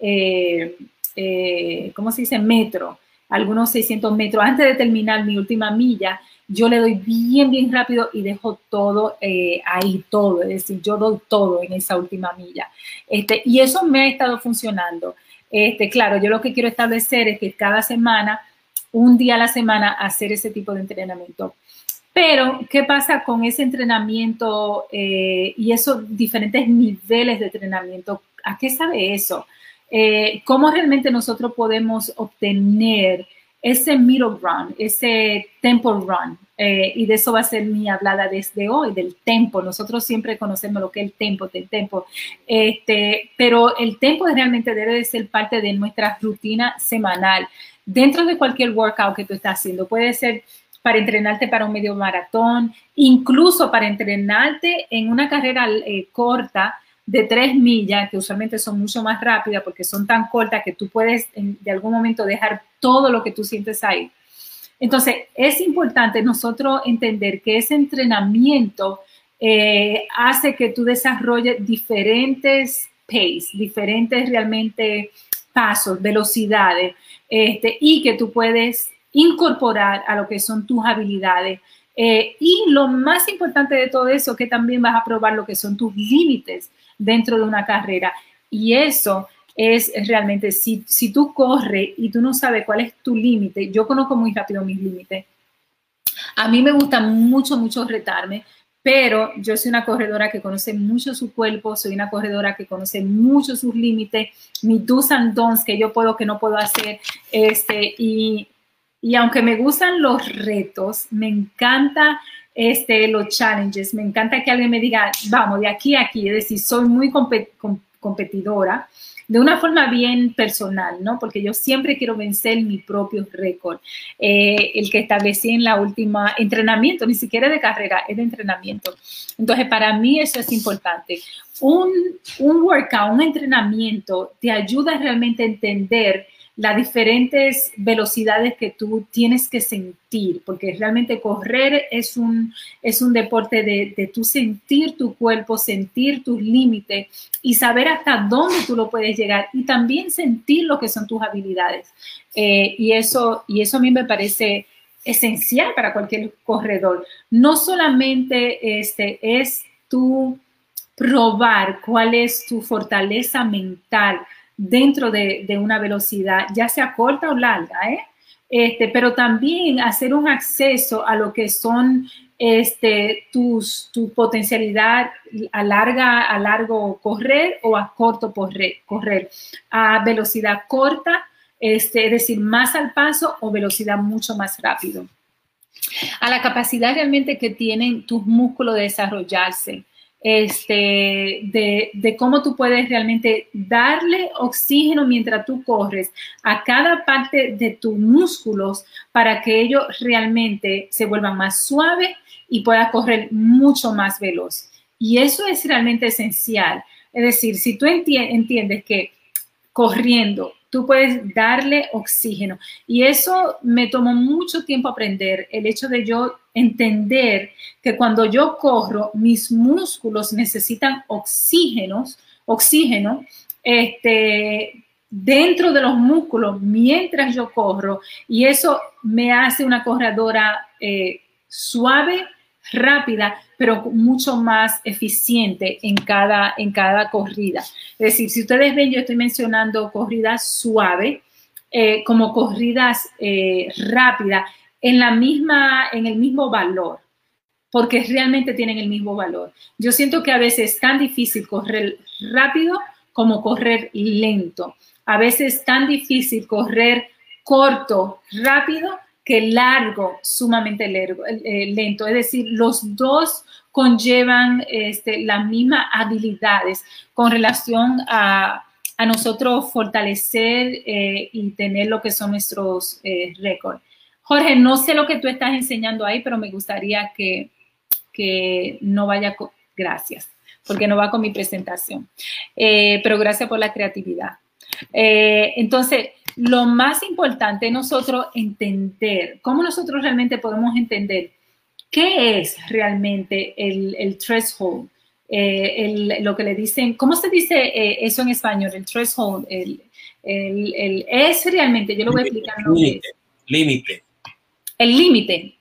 eh, eh, ¿cómo se dice? Metros, algunos 600 metros. Antes de terminar mi última milla, yo le doy bien, bien rápido y dejo todo eh, ahí, todo. Es decir, yo doy todo en esa última milla. Este, y eso me ha estado funcionando. Este, claro, yo lo que quiero establecer es que cada semana, un día a la semana, hacer ese tipo de entrenamiento. Pero, ¿qué pasa con ese entrenamiento eh, y esos diferentes niveles de entrenamiento? ¿A qué sabe eso? Eh, ¿Cómo realmente nosotros podemos obtener ese middle run, ese tempo run? Eh, y de eso va a ser mi hablada desde hoy, del tempo. Nosotros siempre conocemos lo que es el tempo, del tempo. Este, pero el tempo realmente debe de ser parte de nuestra rutina semanal. Dentro de cualquier workout que tú estás haciendo, puede ser para entrenarte para un medio maratón, incluso para entrenarte en una carrera eh, corta de tres millas, que usualmente son mucho más rápidas porque son tan cortas que tú puedes en, de algún momento dejar todo lo que tú sientes ahí. Entonces, es importante nosotros entender que ese entrenamiento eh, hace que tú desarrolles diferentes pace, diferentes realmente pasos, velocidades, este, y que tú puedes incorporar a lo que son tus habilidades. Eh, y lo más importante de todo eso, que también vas a probar lo que son tus límites dentro de una carrera. Y eso es realmente, si, si tú corres y tú no sabes cuál es tu límite, yo conozco muy rápido mis límites. A mí me gusta mucho, mucho retarme, pero yo soy una corredora que conoce mucho su cuerpo, soy una corredora que conoce mucho sus límites, mis do's and don'ts que yo puedo, que no puedo hacer, este, y y aunque me gustan los retos, me encanta este, los challenges, me encanta que alguien me diga, vamos, de aquí a aquí, es decir, soy muy competidora de una forma bien personal, ¿no? Porque yo siempre quiero vencer mi propio récord, eh, el que establecí en la última entrenamiento, ni siquiera de carrera, es de entrenamiento. Entonces, para mí eso es importante. Un, un workout, un entrenamiento te ayuda realmente a entender las diferentes velocidades que tú tienes que sentir, porque realmente correr es un, es un deporte de, de tu sentir tu cuerpo, sentir tus límites y saber hasta dónde tú lo puedes llegar y también sentir lo que son tus habilidades. Eh, y, eso, y eso a mí me parece esencial para cualquier corredor. No solamente este, es tu probar cuál es tu fortaleza mental, dentro de, una velocidad, ya sea corta o larga, ¿eh? Este, pero también hacer un acceso a lo que son este, tus, tu potencialidad a, larga, a largo correr o a corto correr, correr a velocidad corta, este, es decir, más al paso o velocidad mucho más rápido. A la capacidad realmente que tienen tus músculos de desarrollarse, este, de, cómo tú puedes realmente darle oxígeno mientras tú corres a cada parte de tus músculos para que ellos realmente se vuelvan más suaves y puedas correr mucho más veloz. Y eso es realmente esencial. Es decir, si tú entiendes que corriendo tú puedes darle oxígeno. Y eso me tomó mucho tiempo aprender, el hecho de yo entender que cuando yo corro, mis músculos necesitan oxígenos, oxígeno, este, dentro de los músculos mientras yo corro y eso me hace una corredora eh, suave, rápida, pero mucho más eficiente en cada, en cada corrida. Es decir, si ustedes ven, yo estoy mencionando corridas suaves, eh, como corridas eh, rápidas, en, la misma, en el mismo valor, porque realmente tienen el mismo valor. Yo siento que a veces es tan difícil correr rápido como correr lento. A veces es tan difícil correr corto, rápido, que largo, sumamente eh, lento. Es decir, los dos conllevan este, las mismas habilidades con relación a, nosotros fortalecer eh, y tener lo que son nuestros eh, récords. Jorge, no sé lo que tú estás enseñando ahí, pero me gustaría que, que no vaya con... Gracias, porque no va con mi presentación. pero gracias por la creatividad. entonces, lo más importante es nosotros entender, cómo nosotros realmente podemos entender qué es realmente el, el threshold, eh, lo que le dicen, ¿cómo se dice eh, eso en español? El threshold, el, el, es realmente, yo lo voy a explicar. Límite, límite. El límite.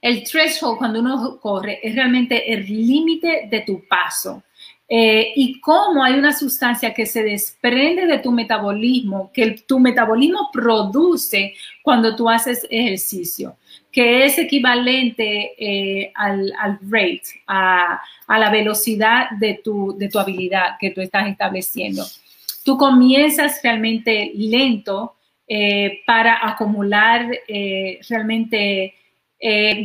El threshold cuando uno corre es realmente el límite de tu paso. Eh, y cómo hay una sustancia que se desprende de tu metabolismo, que tu metabolismo produce cuando tú haces ejercicio, que es equivalente eh, al, rate, a, la velocidad de tu, de tu habilidad que tú estás estableciendo. Tú comienzas realmente lento eh, para acumular realmente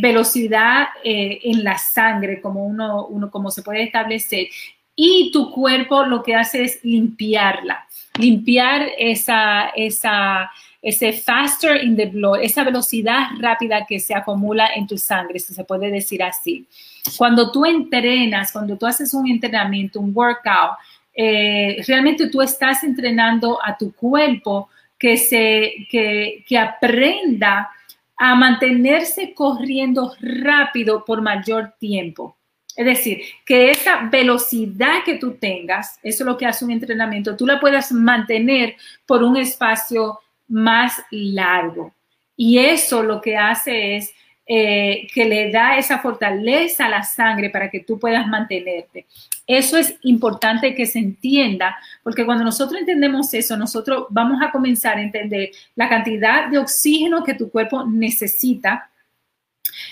velocidad en la sangre, como uno, uno, como se puede establecer, y tu cuerpo lo que hace es limpiarla, limpiar esa, esa, ese faster in the blood, esa velocidad rápida que se acumula en tu sangre, si se puede decir así. Cuando tú entrenas, cuando tú haces un entrenamiento, un workout, eh, realmente tú estás entrenando a tu cuerpo que, se, que, que aprenda a mantenerse corriendo rápido por mayor tiempo. Es decir, que esa velocidad que tú tengas, eso es lo que hace un entrenamiento, tú la puedas mantener por un espacio más largo. Y eso lo que hace es eh, que le da esa fortaleza a la sangre para que tú puedas mantenerte. Eso es importante que se entienda, porque cuando nosotros entendemos eso, nosotros vamos a comenzar a entender la cantidad de oxígeno que tu cuerpo necesita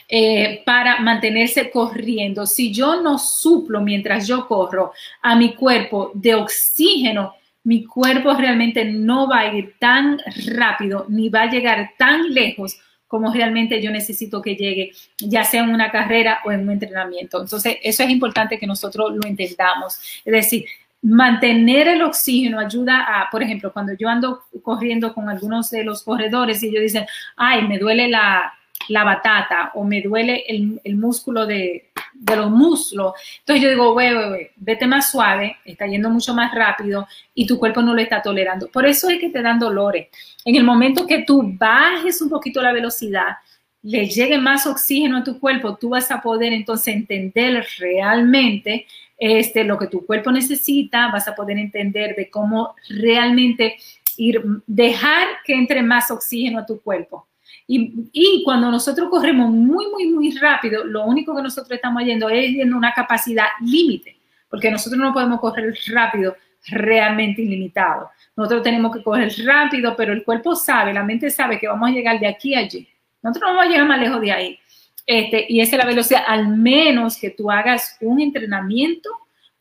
eh, para mantenerse corriendo. Si yo no suplo mientras yo corro a mi cuerpo de oxígeno, mi cuerpo realmente no va a ir tan rápido ni va a llegar tan lejos como realmente yo necesito que llegue, ya sea en una carrera o en un entrenamiento. Entonces, eso es importante que nosotros lo entendamos. Es decir, mantener el oxígeno ayuda a, por ejemplo, cuando yo ando corriendo con algunos de los corredores y ellos dicen, ay, me duele la, la batata o me duele el, músculo de, los muslos. Entonces yo digo, wey, vete más suave, está yendo mucho más rápido y tu cuerpo no lo está tolerando. Por eso es que te dan dolores. En el momento que tú bajes un poquito la velocidad, le llegue más oxígeno a tu cuerpo, tú vas a poder entonces entender realmente este, lo que tu cuerpo necesita, vas a poder entender de cómo realmente ir, dejar que entre más oxígeno a tu cuerpo. Y, cuando nosotros corremos muy, muy, muy rápido, lo único que nosotros estamos yendo es yendo una capacidad límite, porque nosotros no podemos correr rápido realmente ilimitado. Nosotros tenemos que correr rápido, pero el cuerpo sabe, la mente sabe que vamos a llegar de aquí a allí. Nosotros no vamos a llegar más lejos de ahí. Este, y esa es la velocidad, al menos que tú hagas un entrenamiento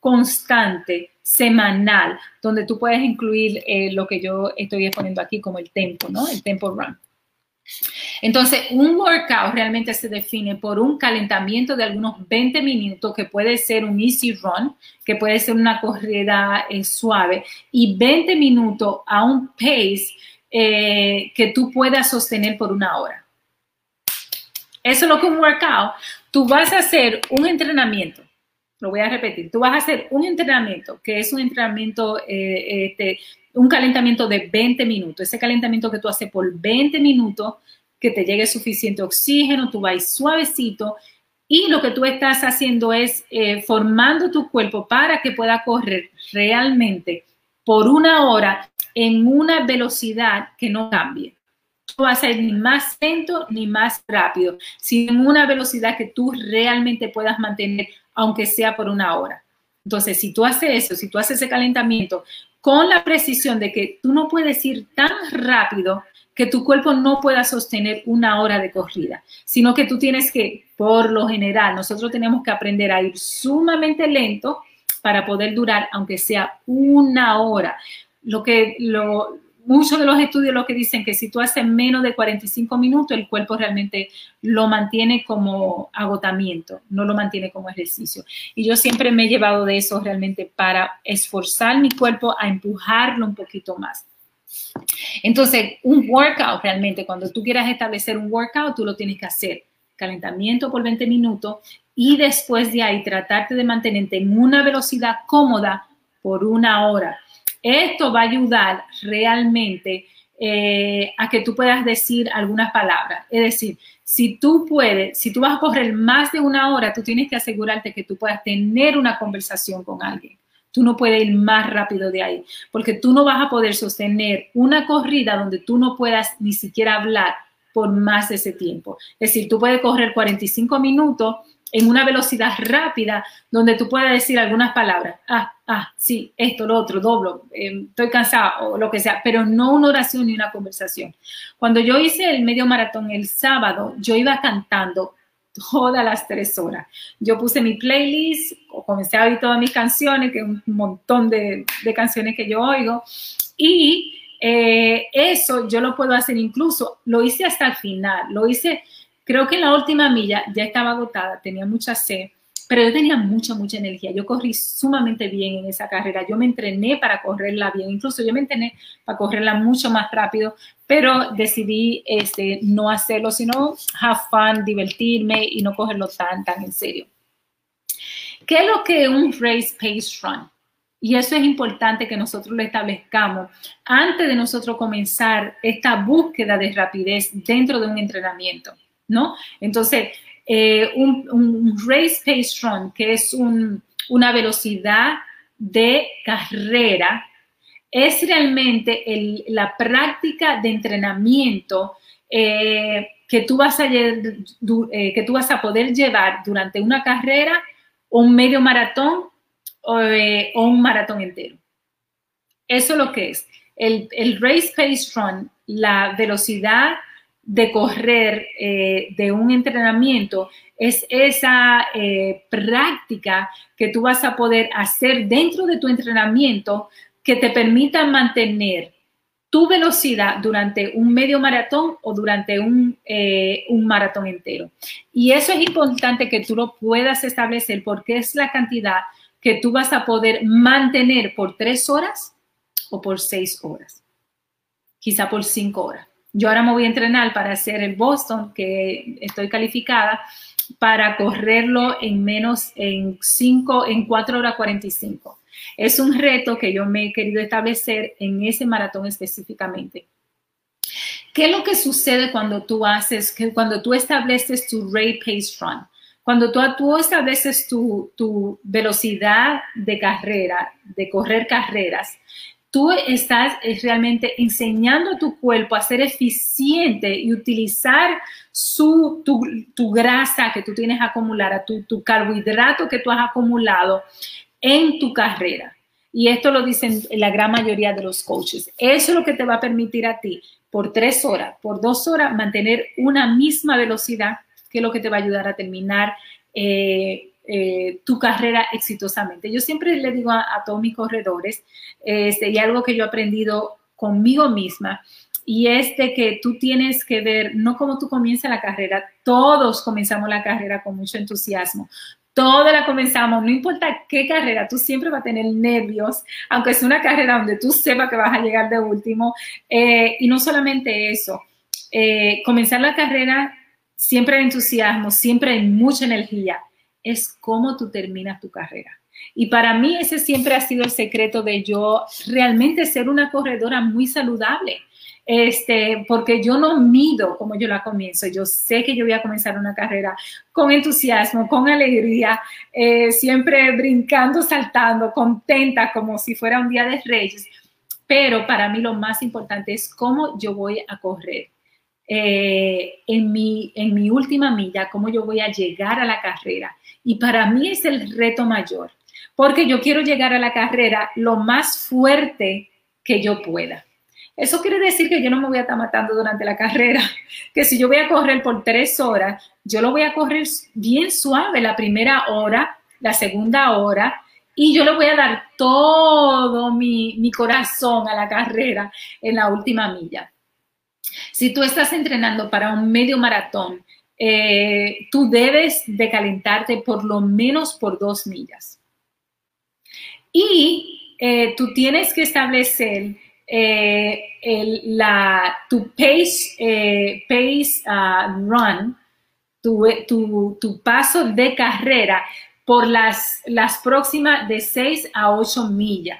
constante, semanal, donde tú puedes incluir eh, lo que yo estoy exponiendo aquí como el tempo, ¿no? El tempo run. Entonces, un workout realmente se define por un calentamiento de algunos 20 minutos, que puede ser un easy run, que puede ser una corrida eh, suave, y 20 minutos a un pace eh, que tú puedas sostener por una hora. Eso es lo que un workout. Tú vas a hacer un entrenamiento. Lo voy a repetir. Tú vas a hacer un entrenamiento, que es un entrenamiento, eh, un calentamiento de 20 minutos. Ese calentamiento que tú haces por 20 minutos que te llegue suficiente oxígeno, tú vas suavecito y lo que tú estás haciendo es eh, formando tu cuerpo para que pueda correr realmente por una hora en una velocidad que no cambie. No va a ser ni más lento ni más rápido, sino en una velocidad que tú realmente puedas mantener, aunque sea por una hora. Entonces, si tú haces eso, si tú haces ese calentamiento con la precisión de que tú no puedes ir tan rápido que tu cuerpo no pueda sostener una hora de corrida, sino que tú tienes que, por lo general, nosotros tenemos que aprender a ir sumamente lento para poder durar, aunque sea una hora. Lo que lo, muchos de los estudios lo que dicen que si tú haces menos de 45 minutos, el cuerpo realmente lo mantiene como agotamiento, no lo mantiene como ejercicio. Y yo siempre me he llevado de eso realmente para esforzar mi cuerpo a empujarlo un poquito más. Entonces, un workout realmente, cuando tú quieras establecer un workout, tú lo tienes que hacer. Calentamiento por 20 minutos y después de ahí tratarte de mantenerte en una velocidad cómoda por una hora. Esto va a ayudar realmente eh, a que tú puedas decir algunas palabras. Es decir, si tú puedes, si tú vas a correr más de una hora, tú tienes que asegurarte que tú puedas tener una conversación con alguien. Tú no puedes ir más rápido de ahí, porque tú no vas a poder sostener una corrida donde tú no puedas ni siquiera hablar por más de ese tiempo. Es decir, tú puedes correr 45 minutos en una velocidad rápida donde tú puedas decir algunas palabras. Ah, ah, sí, esto, lo otro, doblo, em, estoy cansado o lo que sea, pero no una oración ni una conversación. Cuando yo hice el medio maratón el sábado, yo iba cantando todas las tres horas. Yo puse mi playlist, comencé a oír todas mis canciones, que es un montón de, canciones que yo oigo, y eh, eso yo lo puedo hacer incluso, lo hice hasta el final, lo hice Creo que en la última milla ya estaba agotada, tenía mucha sed, pero yo tenía mucha, mucha energía. Yo corrí sumamente bien en esa carrera. Yo me entrené para correrla bien. Incluso yo me entrené para correrla mucho más rápido, pero decidí este, no hacerlo, sino have fun, divertirme y no cogerlo tan, tan en serio. ¿Qué es lo que es un race pace run? Y eso es importante que nosotros lo establezcamos antes de nosotros comenzar esta búsqueda de rapidez dentro de un entrenamiento. ¿No? Entonces, eh, un, race pace run, que es una velocidad de carrera, es realmente la práctica de entrenamiento eh, que, tú vas a, eh, que tú vas a poder llevar durante una carrera, un medio maratón o, un maratón entero. Eso es lo que es. El, el race pace run, la velocidad de correr eh, de un entrenamiento es esa eh, práctica que tú vas a poder hacer dentro de tu entrenamiento que te permita mantener tu velocidad durante un medio maratón o durante un, eh, un, maratón entero. Y eso es importante que tú lo puedas establecer porque es la cantidad que tú vas a poder mantener por tres horas o por seis horas, quizá por cinco horas. Yo ahora me voy a entrenar para hacer el Boston, que estoy calificada, para correrlo en menos, en 5, en 4 horas 45. Es un reto que yo me he querido establecer en ese maratón específicamente. ¿Qué es lo que sucede cuando tú haces, cuando tú estableces tu rate pace run? Cuando tú, estableces tu velocidad de carrera, de correr carreras, tú estás eh, realmente enseñando a tu cuerpo a ser eficiente y utilizar su, tu, grasa que tú tienes acumulada, tu, tu carbohidrato que tú has acumulado en tu carrera. Y esto lo dicen la gran mayoría de los coaches. Eso es lo que te va a permitir a ti por tres horas, por dos horas, mantener una misma velocidad, que es lo que te va a ayudar a terminar eh, eh, tu carrera exitosamente. Yo siempre le digo a, todos mis corredores, este, y algo que yo he aprendido conmigo misma, y es de que tú tienes que ver, no como tú comienzas la carrera, todos comenzamos la carrera con mucho entusiasmo, todos la comenzamos, no importa qué carrera, tú siempre vas a tener nervios, aunque es una carrera donde tú sepas que vas a llegar de último. Eh, y no solamente eso, eh, comenzar la carrera siempre hay entusiasmo, siempre hay mucha energía, es cómo tú terminas tu carrera. Y para mí ese siempre ha sido el secreto de yo realmente ser una corredora muy saludable. Este, porque yo no mido como yo la comienzo. Yo sé que yo voy a comenzar una carrera con entusiasmo, con alegría, eh, siempre brincando, saltando, contenta, como si fuera un día de reyes. Pero para mí lo más importante es cómo yo voy a correr. Eh, en, mi, en mi última milla, cómo yo voy a llegar a la carrera y para mí es el reto mayor, porque yo quiero llegar a la carrera lo más fuerte que yo pueda. Eso quiere decir que yo no me voy a estar matando durante la carrera, que si yo voy a correr por tres horas, yo lo voy a correr bien suave la primera hora, la segunda hora, y yo le voy a dar todo mi, mi corazón a la carrera en la última milla. Si tú estás entrenando para un medio maratón, eh, tú debes de calentarte por lo menos por dos millas. Y eh, tú tienes que establecer eh, la, tu pace, pace uh, run, tu, tu, paso de carrera por las, las próximas de 6 a 8 millas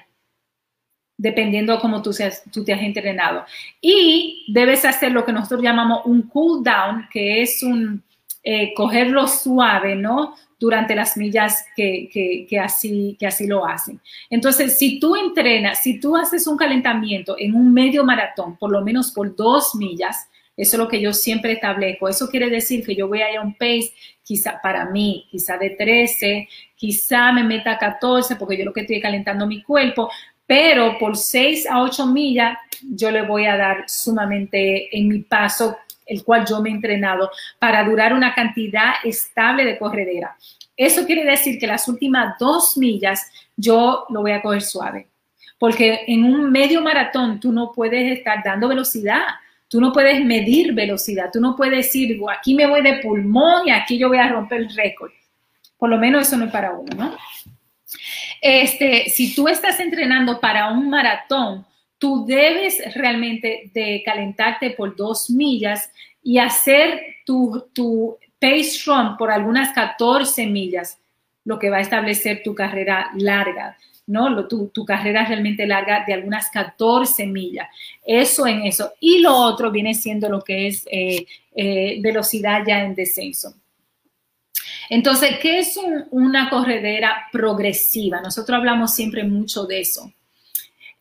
dependiendo cómo tú, seas, tú te has entrenado. Y debes hacer lo que nosotros llamamos un cool down, que es un eh, cogerlo suave, ¿no? Durante las millas que, que, así, que así lo hacen. Entonces, si tú entrenas, si tú haces un calentamiento en un medio maratón, por lo menos por dos millas, eso es lo que yo siempre establezco. Eso quiere decir que yo voy a ir a un pace, quizá para mí, quizá de 13, quizá me meta a 14, porque yo lo que estoy calentando mi cuerpo, pero por 6 a 8 millas yo le voy a dar sumamente en mi paso, el cual yo me he entrenado, para durar una cantidad estable de corredera. Eso quiere decir que las últimas dos millas yo lo voy a coger suave, porque en un medio maratón tú no puedes estar dando velocidad, tú no puedes medir velocidad, tú no puedes decir, aquí me voy de pulmón y aquí yo voy a romper el récord. Por lo menos eso no es para uno, ¿no? Este, si tú estás entrenando para un maratón, tú debes realmente de calentarte por dos millas y hacer tu, tu pace run por algunas 14 millas, lo que va a establecer tu carrera larga. ¿no? Tu, tu, carrera realmente larga de algunas 14 millas. Eso en eso. Y lo otro viene siendo lo que es eh, eh, velocidad ya en descenso. Entonces, ¿qué es una corredera progresiva? Nosotros hablamos siempre mucho de eso.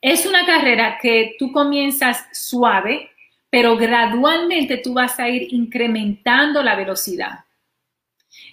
Es una carrera que tú comienzas suave, pero gradualmente tú vas a ir incrementando la velocidad.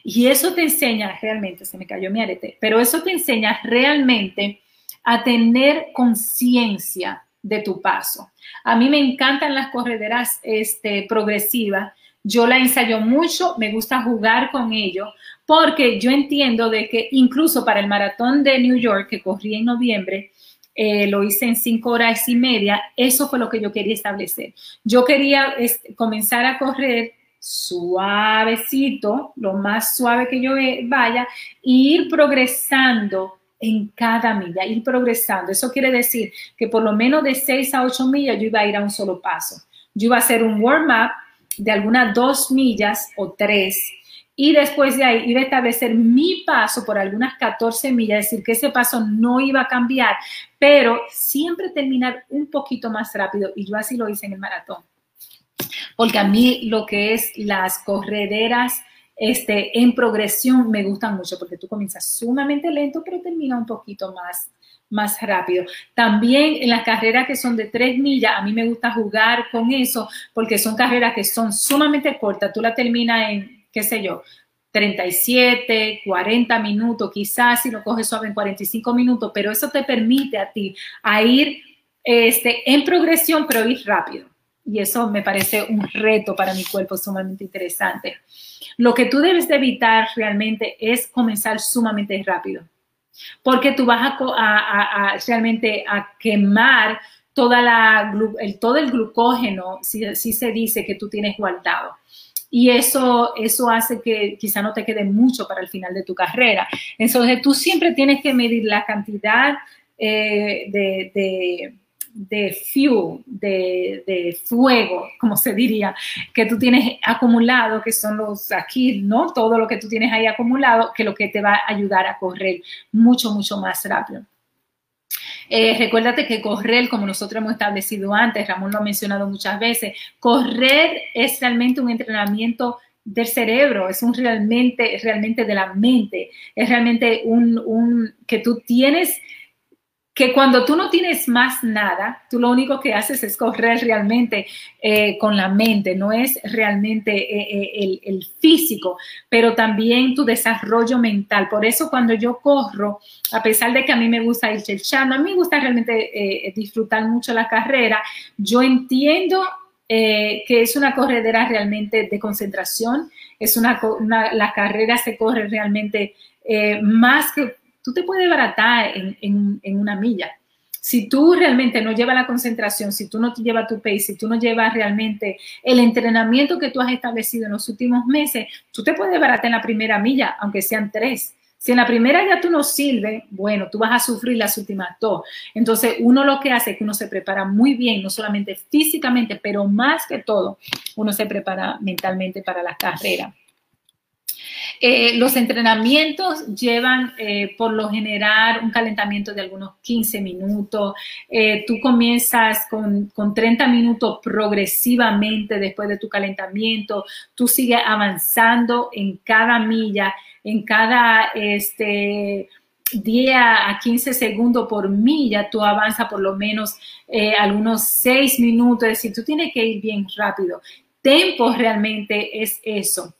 Y eso te enseña realmente, se me cayó mi arete, pero eso te enseña realmente a tener conciencia de tu paso. A mí me encantan las correderas este, progresivas yo la ensayo mucho, me gusta jugar con ello, porque yo entiendo de que incluso para el maratón de New York que corrí en noviembre, eh, lo hice en cinco horas y media, eso fue lo que yo quería establecer. Yo quería comenzar a correr suavecito, lo más suave que yo vaya, e ir progresando en cada milla, ir progresando. Eso quiere decir que por lo menos de seis a ocho millas yo iba a ir a un solo paso. Yo iba a hacer un warm-up de algunas dos millas o tres y después de ahí iba a establecer mi paso por algunas 14 millas, es decir, que ese paso no iba a cambiar, pero siempre terminar un poquito más rápido y yo así lo hice en el maratón. Porque a mí lo que es las correderas este, en progresión me gustan mucho porque tú comienzas sumamente lento, pero termina un poquito más más rápido. También en las carreras que son de tres millas, a mí me gusta jugar con eso porque son carreras que son sumamente cortas. Tú la terminas en, qué sé yo, 37, 40 minutos, quizás si lo coges suave en 45 minutos, pero eso te permite a ti a ir este, en progresión, pero ir rápido. Y eso me parece un reto para mi cuerpo sumamente interesante. Lo que tú debes de evitar realmente es comenzar sumamente rápido porque tú vas a, realmente a quemar toda la, el, todo el glucógeno, si, si, se dice que tú tienes guardado. Y eso, eso hace que quizá no te quede mucho para el final de tu carrera. Entonces, tú siempre tienes que medir la cantidad eh, de de fuel, de, fuego, como se diría, que tú tienes acumulado, que son los aquí, ¿no? Todo lo que tú tienes ahí acumulado, que lo que te va a ayudar a correr mucho, mucho más rápido. Eh, recuérdate que correr, como nosotros hemos establecido antes, Ramón lo ha mencionado muchas veces, correr es realmente un entrenamiento del cerebro, es un realmente, realmente de la mente, es realmente un, un que tú tienes que cuando tú no tienes más nada, tú lo único que haces es correr realmente eh, con la mente, no es realmente eh, eh, el, físico, pero también tu desarrollo mental. Por eso cuando yo corro, a pesar de que a mí me gusta ir chelchando, a mí me gusta realmente disfrutar mucho la carrera, yo entiendo que es una corredera realmente de concentración, es una, la carrera se corre realmente más que tú te puedes baratar en, en una milla si tú realmente no llevas la concentración, si tú no llevas tu pace, si tú no llevas realmente el entrenamiento que tú has establecido en los últimos meses, tú te puedes baratar en la primera milla, aunque sean tres. Si en la primera ya tú no sirves, bueno, tú vas a sufrir las últimas dos. Entonces, uno lo que hace es que uno se prepara muy bien, no solamente físicamente, pero más que todo, uno se prepara mentalmente para la carrera. Eh, los entrenamientos llevan eh, por lo general un calentamiento de algunos 15 minutos. Eh, tú comienzas con, con, 30 minutos progresivamente después de tu calentamiento. Tú sigues avanzando en cada milla, en cada este, 10 a 15 segundos por milla, tú avanzas por lo menos algunos 6 minutos. Es decir, tú tienes que ir bien rápido. Tempo realmente es eso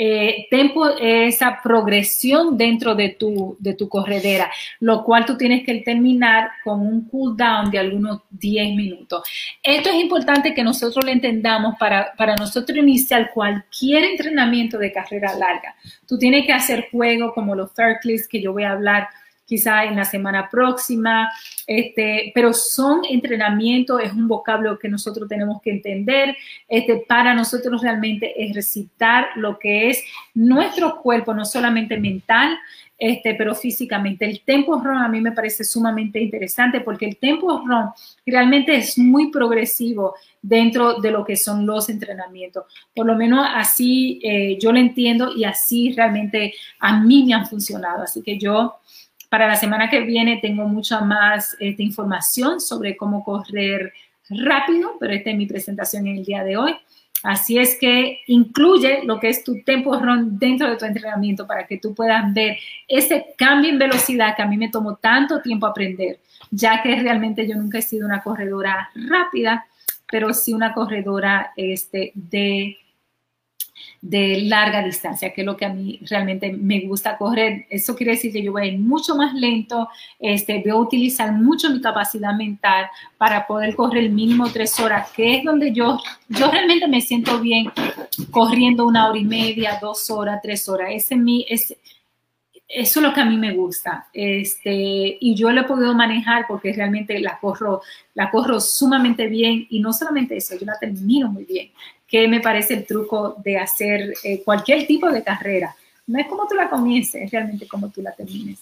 eh, tempo esa progresión dentro de tu, de tu corredera, lo cual tú tienes que terminar con un cooldown de algunos 10 minutos. Esto es importante que nosotros lo entendamos para, para nosotros iniciar cualquier entrenamiento de carrera larga. Tú tienes que hacer juegos como los Faircliffs que yo voy a hablar quizá en la semana próxima, este, pero son entrenamientos, es un vocablo que nosotros tenemos que entender, este, para nosotros realmente es recitar lo que es nuestro cuerpo, no solamente mental, este, pero físicamente. El tempo run a mí me parece sumamente interesante porque el tempo run realmente es muy progresivo dentro de lo que son los entrenamientos. Por lo menos así eh, yo lo entiendo y así realmente a mí me han funcionado. Así que yo para la semana que viene tengo mucha más este, información sobre cómo correr rápido, pero esta es mi presentación en el día de hoy. Así es que incluye lo que es tu tempo dentro de tu entrenamiento para que tú puedas ver ese cambio en velocidad que a mí me tomó tanto tiempo aprender, ya que realmente yo nunca he sido una corredora rápida, pero sí una corredora este, de de larga distancia, que es lo que a mí realmente me gusta correr. Eso quiere decir que yo voy a ir mucho más lento, este, voy a utilizar mucho mi capacidad mental para poder correr el mínimo tres horas, que es donde yo, yo realmente me siento bien corriendo una hora y media, dos horas, tres horas. Ese es mi, eso es lo que a mí me gusta. Este, y yo lo he podido manejar porque realmente la corro, la corro sumamente bien y no solamente eso, yo la termino muy bien que me parece el truco de hacer eh, cualquier tipo de carrera. No es como tú la comiences, es realmente como tú la termines.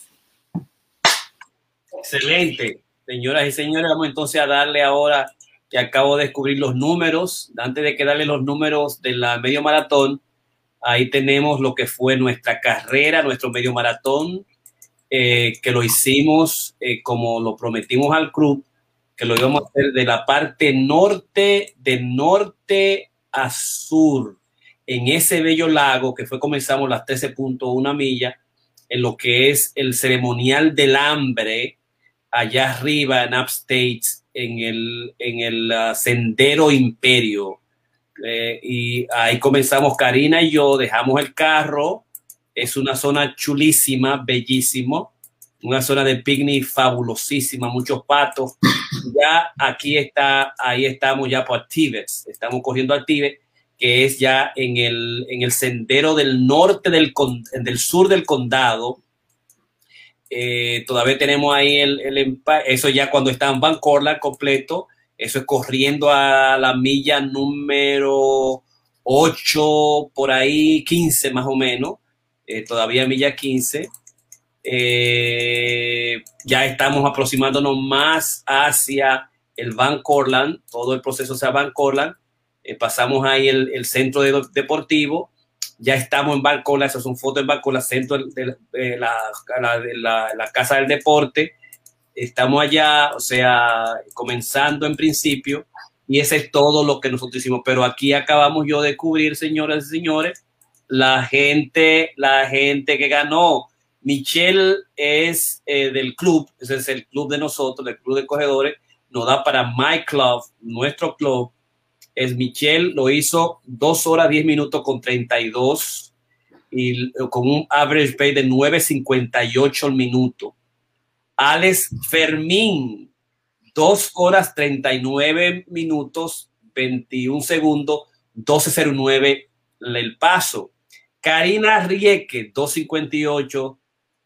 Excelente. Señoras y señores, vamos entonces a darle ahora que acabo de descubrir los números. Antes de que darle los números de la medio maratón, ahí tenemos lo que fue nuestra carrera, nuestro medio maratón, eh, que lo hicimos eh, como lo prometimos al club, que lo íbamos a hacer de la parte norte, de norte a sur, en ese bello lago que fue comenzamos las 13.1 millas, en lo que es el ceremonial del hambre, allá arriba en Upstate, en el, en el uh, Sendero Imperio. Eh, y ahí comenzamos Karina y yo, dejamos el carro, es una zona chulísima, bellísimo, una zona de picnic fabulosísima, muchos patos. Ya aquí está, ahí estamos ya por Tibet, estamos corriendo al Tibet, que es ya en el, en el sendero del norte del, del sur del condado. Eh, todavía tenemos ahí el, el, eso ya cuando está en Van Corla completo, eso es corriendo a la milla número 8, por ahí 15 más o menos, eh, todavía milla 15. Eh, ya estamos aproximándonos más hacia el Van Corland, todo el proceso hacia Van Corland. Eh, pasamos ahí el, centro deportivo, ya estamos en Barcola, esas son fotos en Barcola, centro de, la, la, Casa del Deporte. Estamos allá, o sea, comenzando en principio, y ese es todo lo que nosotros hicimos. Pero aquí acabamos yo de cubrir, señoras y señores, la gente, la gente que ganó. Michelle es eh, del club, ese es el club de nosotros, el club de corredores, nos da para My Club, nuestro club, es Michelle, lo hizo dos horas 10 minutos con 32 y con un average pay de 9.58 al minuto. Alex Fermín, dos horas 39 minutos 21 segundos, 12.09 el paso. Karina Rieke, 2.58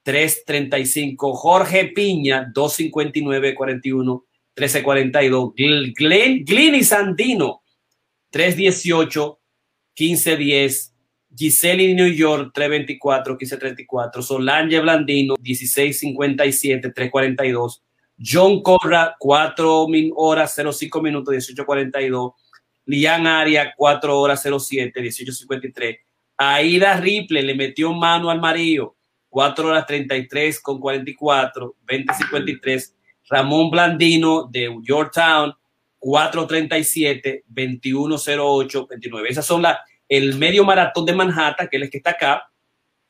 335. Jorge Piña, 259-41, 1342. Glenn, Glini Sandino, 318, 1510. Giselle New York, 324, 1534. Solange Blandino, 1657, 342. John Corra, 4 horas 05 minutos, 1842. Lian Aria, 4 horas 07, 1853. Aida Ripley le metió mano al marido, 4 horas 33 con 44, 2053. Ramón Blandino de Yorktown, 437, 2108, 29. Esas son las, el medio maratón de Manhattan, que es el que está acá.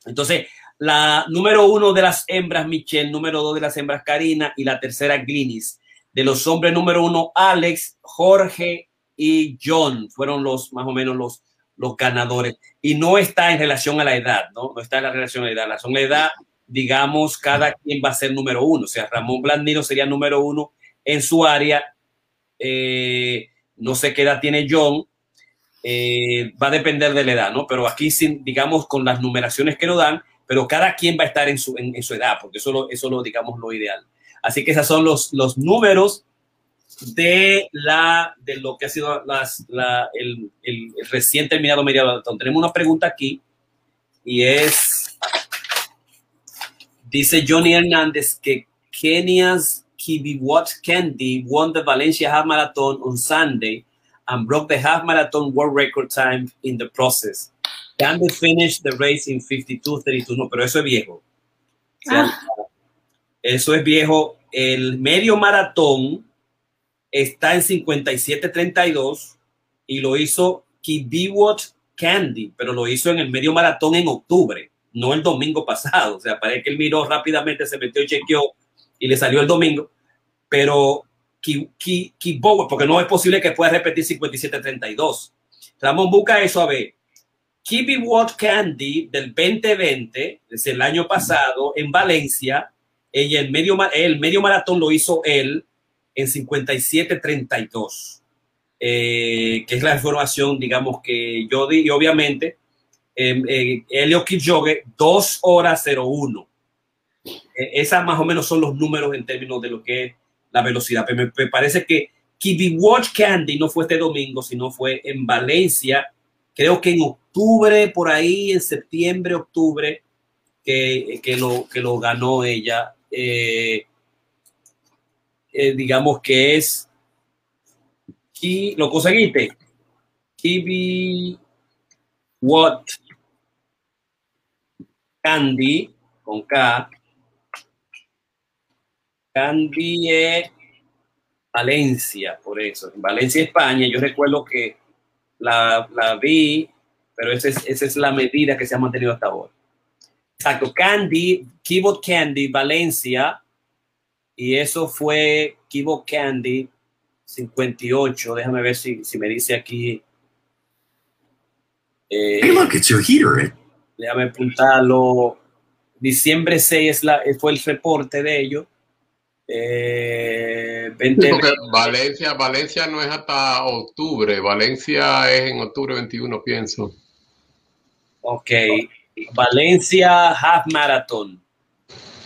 Entonces, la número uno de las hembras, Michelle, número dos de las hembras, Karina, y la tercera, Glinis. De los hombres, número uno, Alex, Jorge y John fueron los más o menos los, los ganadores. Y no está en relación a la edad, ¿no? No está en la relación a la edad. La son la edad, digamos, cada quien va a ser número uno. O sea, Ramón Blandino sería número uno en su área. Eh, no sé qué edad tiene John. Eh, va a depender de la edad, ¿no? Pero aquí, sin, digamos, con las numeraciones que nos dan, pero cada quien va a estar en su, edad, porque eso, lo, eso lo, digamos, lo ideal. Así que esos son los, números de, lo que ha sido las, la, el, recién terminado medio maratón. Tenemos una pregunta aquí y es, dice Johnny Hernández que Kenya's Kibiwat Candy won the Valencia Half Marathon on Sunday and broke the half marathon world record time in the process. Candy finished the race in 52-32. No, pero eso es viejo. O sea, ah. Eso es viejo. El medio maratón está en 57-32 y lo hizo Kibiwot Candy, pero lo hizo en el medio maratón en octubre, no el domingo pasado. O sea, parece que él miró rápidamente, se metió y chequeó y le salió el domingo. Pero Kibiwot, porque no es posible que pueda repetir 57-32. Ramón, busca eso a ver. Kibiwot Candy del 2020, desde el año pasado, en Valencia, y el medio, el medio maratón lo hizo él en 57-32, eh, que es la información, digamos, que yo di, y obviamente eh, eh, Helio Kipchoge, 2 horas 01. Eh, esas más o menos son los números en términos de lo que es la velocidad. Pero me, parece que Kibi Watch Candy no fue este domingo, sino fue en Valencia, creo que en octubre, por ahí, en septiembre, octubre, que, que, lo, que lo ganó ella. Eh, eh, digamos que es, y lo conseguiste, Kiwi What Candy, con K, Candy Valencia, por eso, en Valencia, España, yo recuerdo que la, la vi, pero esa es, esa es la medida que se ha mantenido hasta ahora. Exacto, Candy, Keyboard Candy, Valencia, y eso fue Kibo Candy 58. Déjame ver si, si me dice aquí. Eh, hey, look, it's your heater. Eh. Déjame apuntarlo. Diciembre 6 es la, fue el reporte de ellos. Eh, 20, Valencia, Valencia no es hasta octubre. Valencia es en octubre 21, pienso. Ok. Valencia Half Marathon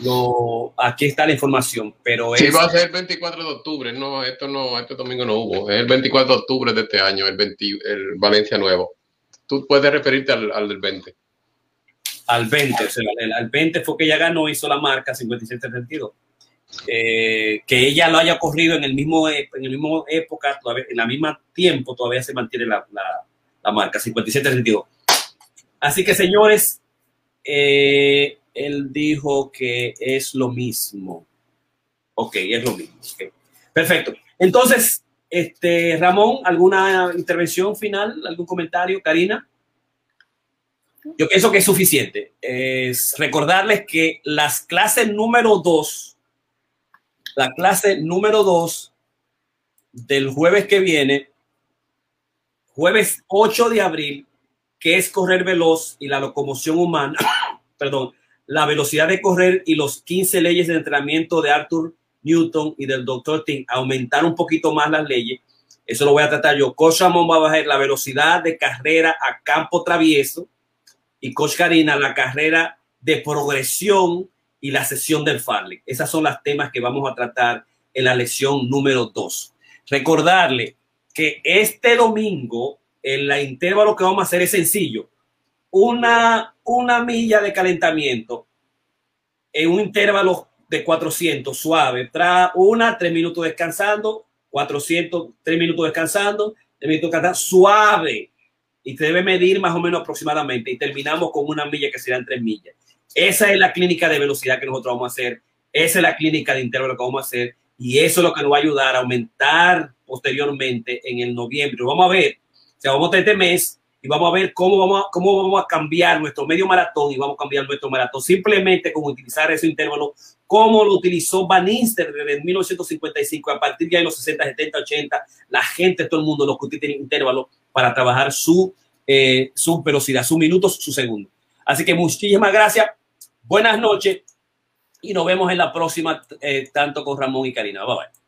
lo, aquí está la información, pero sí, va a ser el 24 de octubre, no, esto no, este domingo no hubo, es el 24 de octubre de este año, el, 20, el Valencia Nuevo. Tú puedes referirte al, al del 20. Al 20, o sea, el, al 20 fue que ella ganó, hizo la marca 57-32. Eh, que ella lo haya corrido en el mismo, en el mismo época, todavía, en la misma tiempo, todavía se mantiene la, la, la marca 57-32. Así que, señores, eh, él dijo que es lo mismo. Ok, es lo mismo. Perfecto. Entonces, este, Ramón, ¿alguna intervención final? ¿Algún comentario? Karina. Yo pienso que es suficiente. Es recordarles que las clases número dos, la clase número dos del jueves que viene, jueves 8 de abril, que es correr veloz y la locomoción humana, perdón, la velocidad de correr y los 15 leyes de entrenamiento de Arthur Newton y del doctor Ting, aumentar un poquito más las leyes. Eso lo voy a tratar yo. Coach Ramón va a bajar la velocidad de carrera a campo travieso y Coach Karina la carrera de progresión y la sesión del Farley. Esas son las temas que vamos a tratar en la lección número 2. Recordarle que este domingo, en la intervalo que vamos a hacer es sencillo. Una, una milla de calentamiento en un intervalo de 400 suave. Tra una, tres minutos descansando, 400, tres minutos descansando, tres minutos descansando, suave. Y te debe medir más o menos aproximadamente. Y terminamos con una milla que serán tres millas. Esa es la clínica de velocidad que nosotros vamos a hacer. Esa es la clínica de intervalo que vamos a hacer. Y eso es lo que nos va a ayudar a aumentar posteriormente en el noviembre. Vamos a ver, o sea, vamos a este mes y vamos a ver cómo vamos a, cómo vamos a cambiar nuestro medio maratón y vamos a cambiar nuestro maratón simplemente con utilizar ese intervalo como lo utilizó Van Inster desde 1955 a partir de los 60, 70, 80 la gente, todo el mundo lo que utiliza intervalo para trabajar su, eh, su velocidad, sus minutos, su segundo. Así que muchísimas gracias, buenas noches y nos vemos en la próxima, eh, tanto con Ramón y Karina. Bye bye.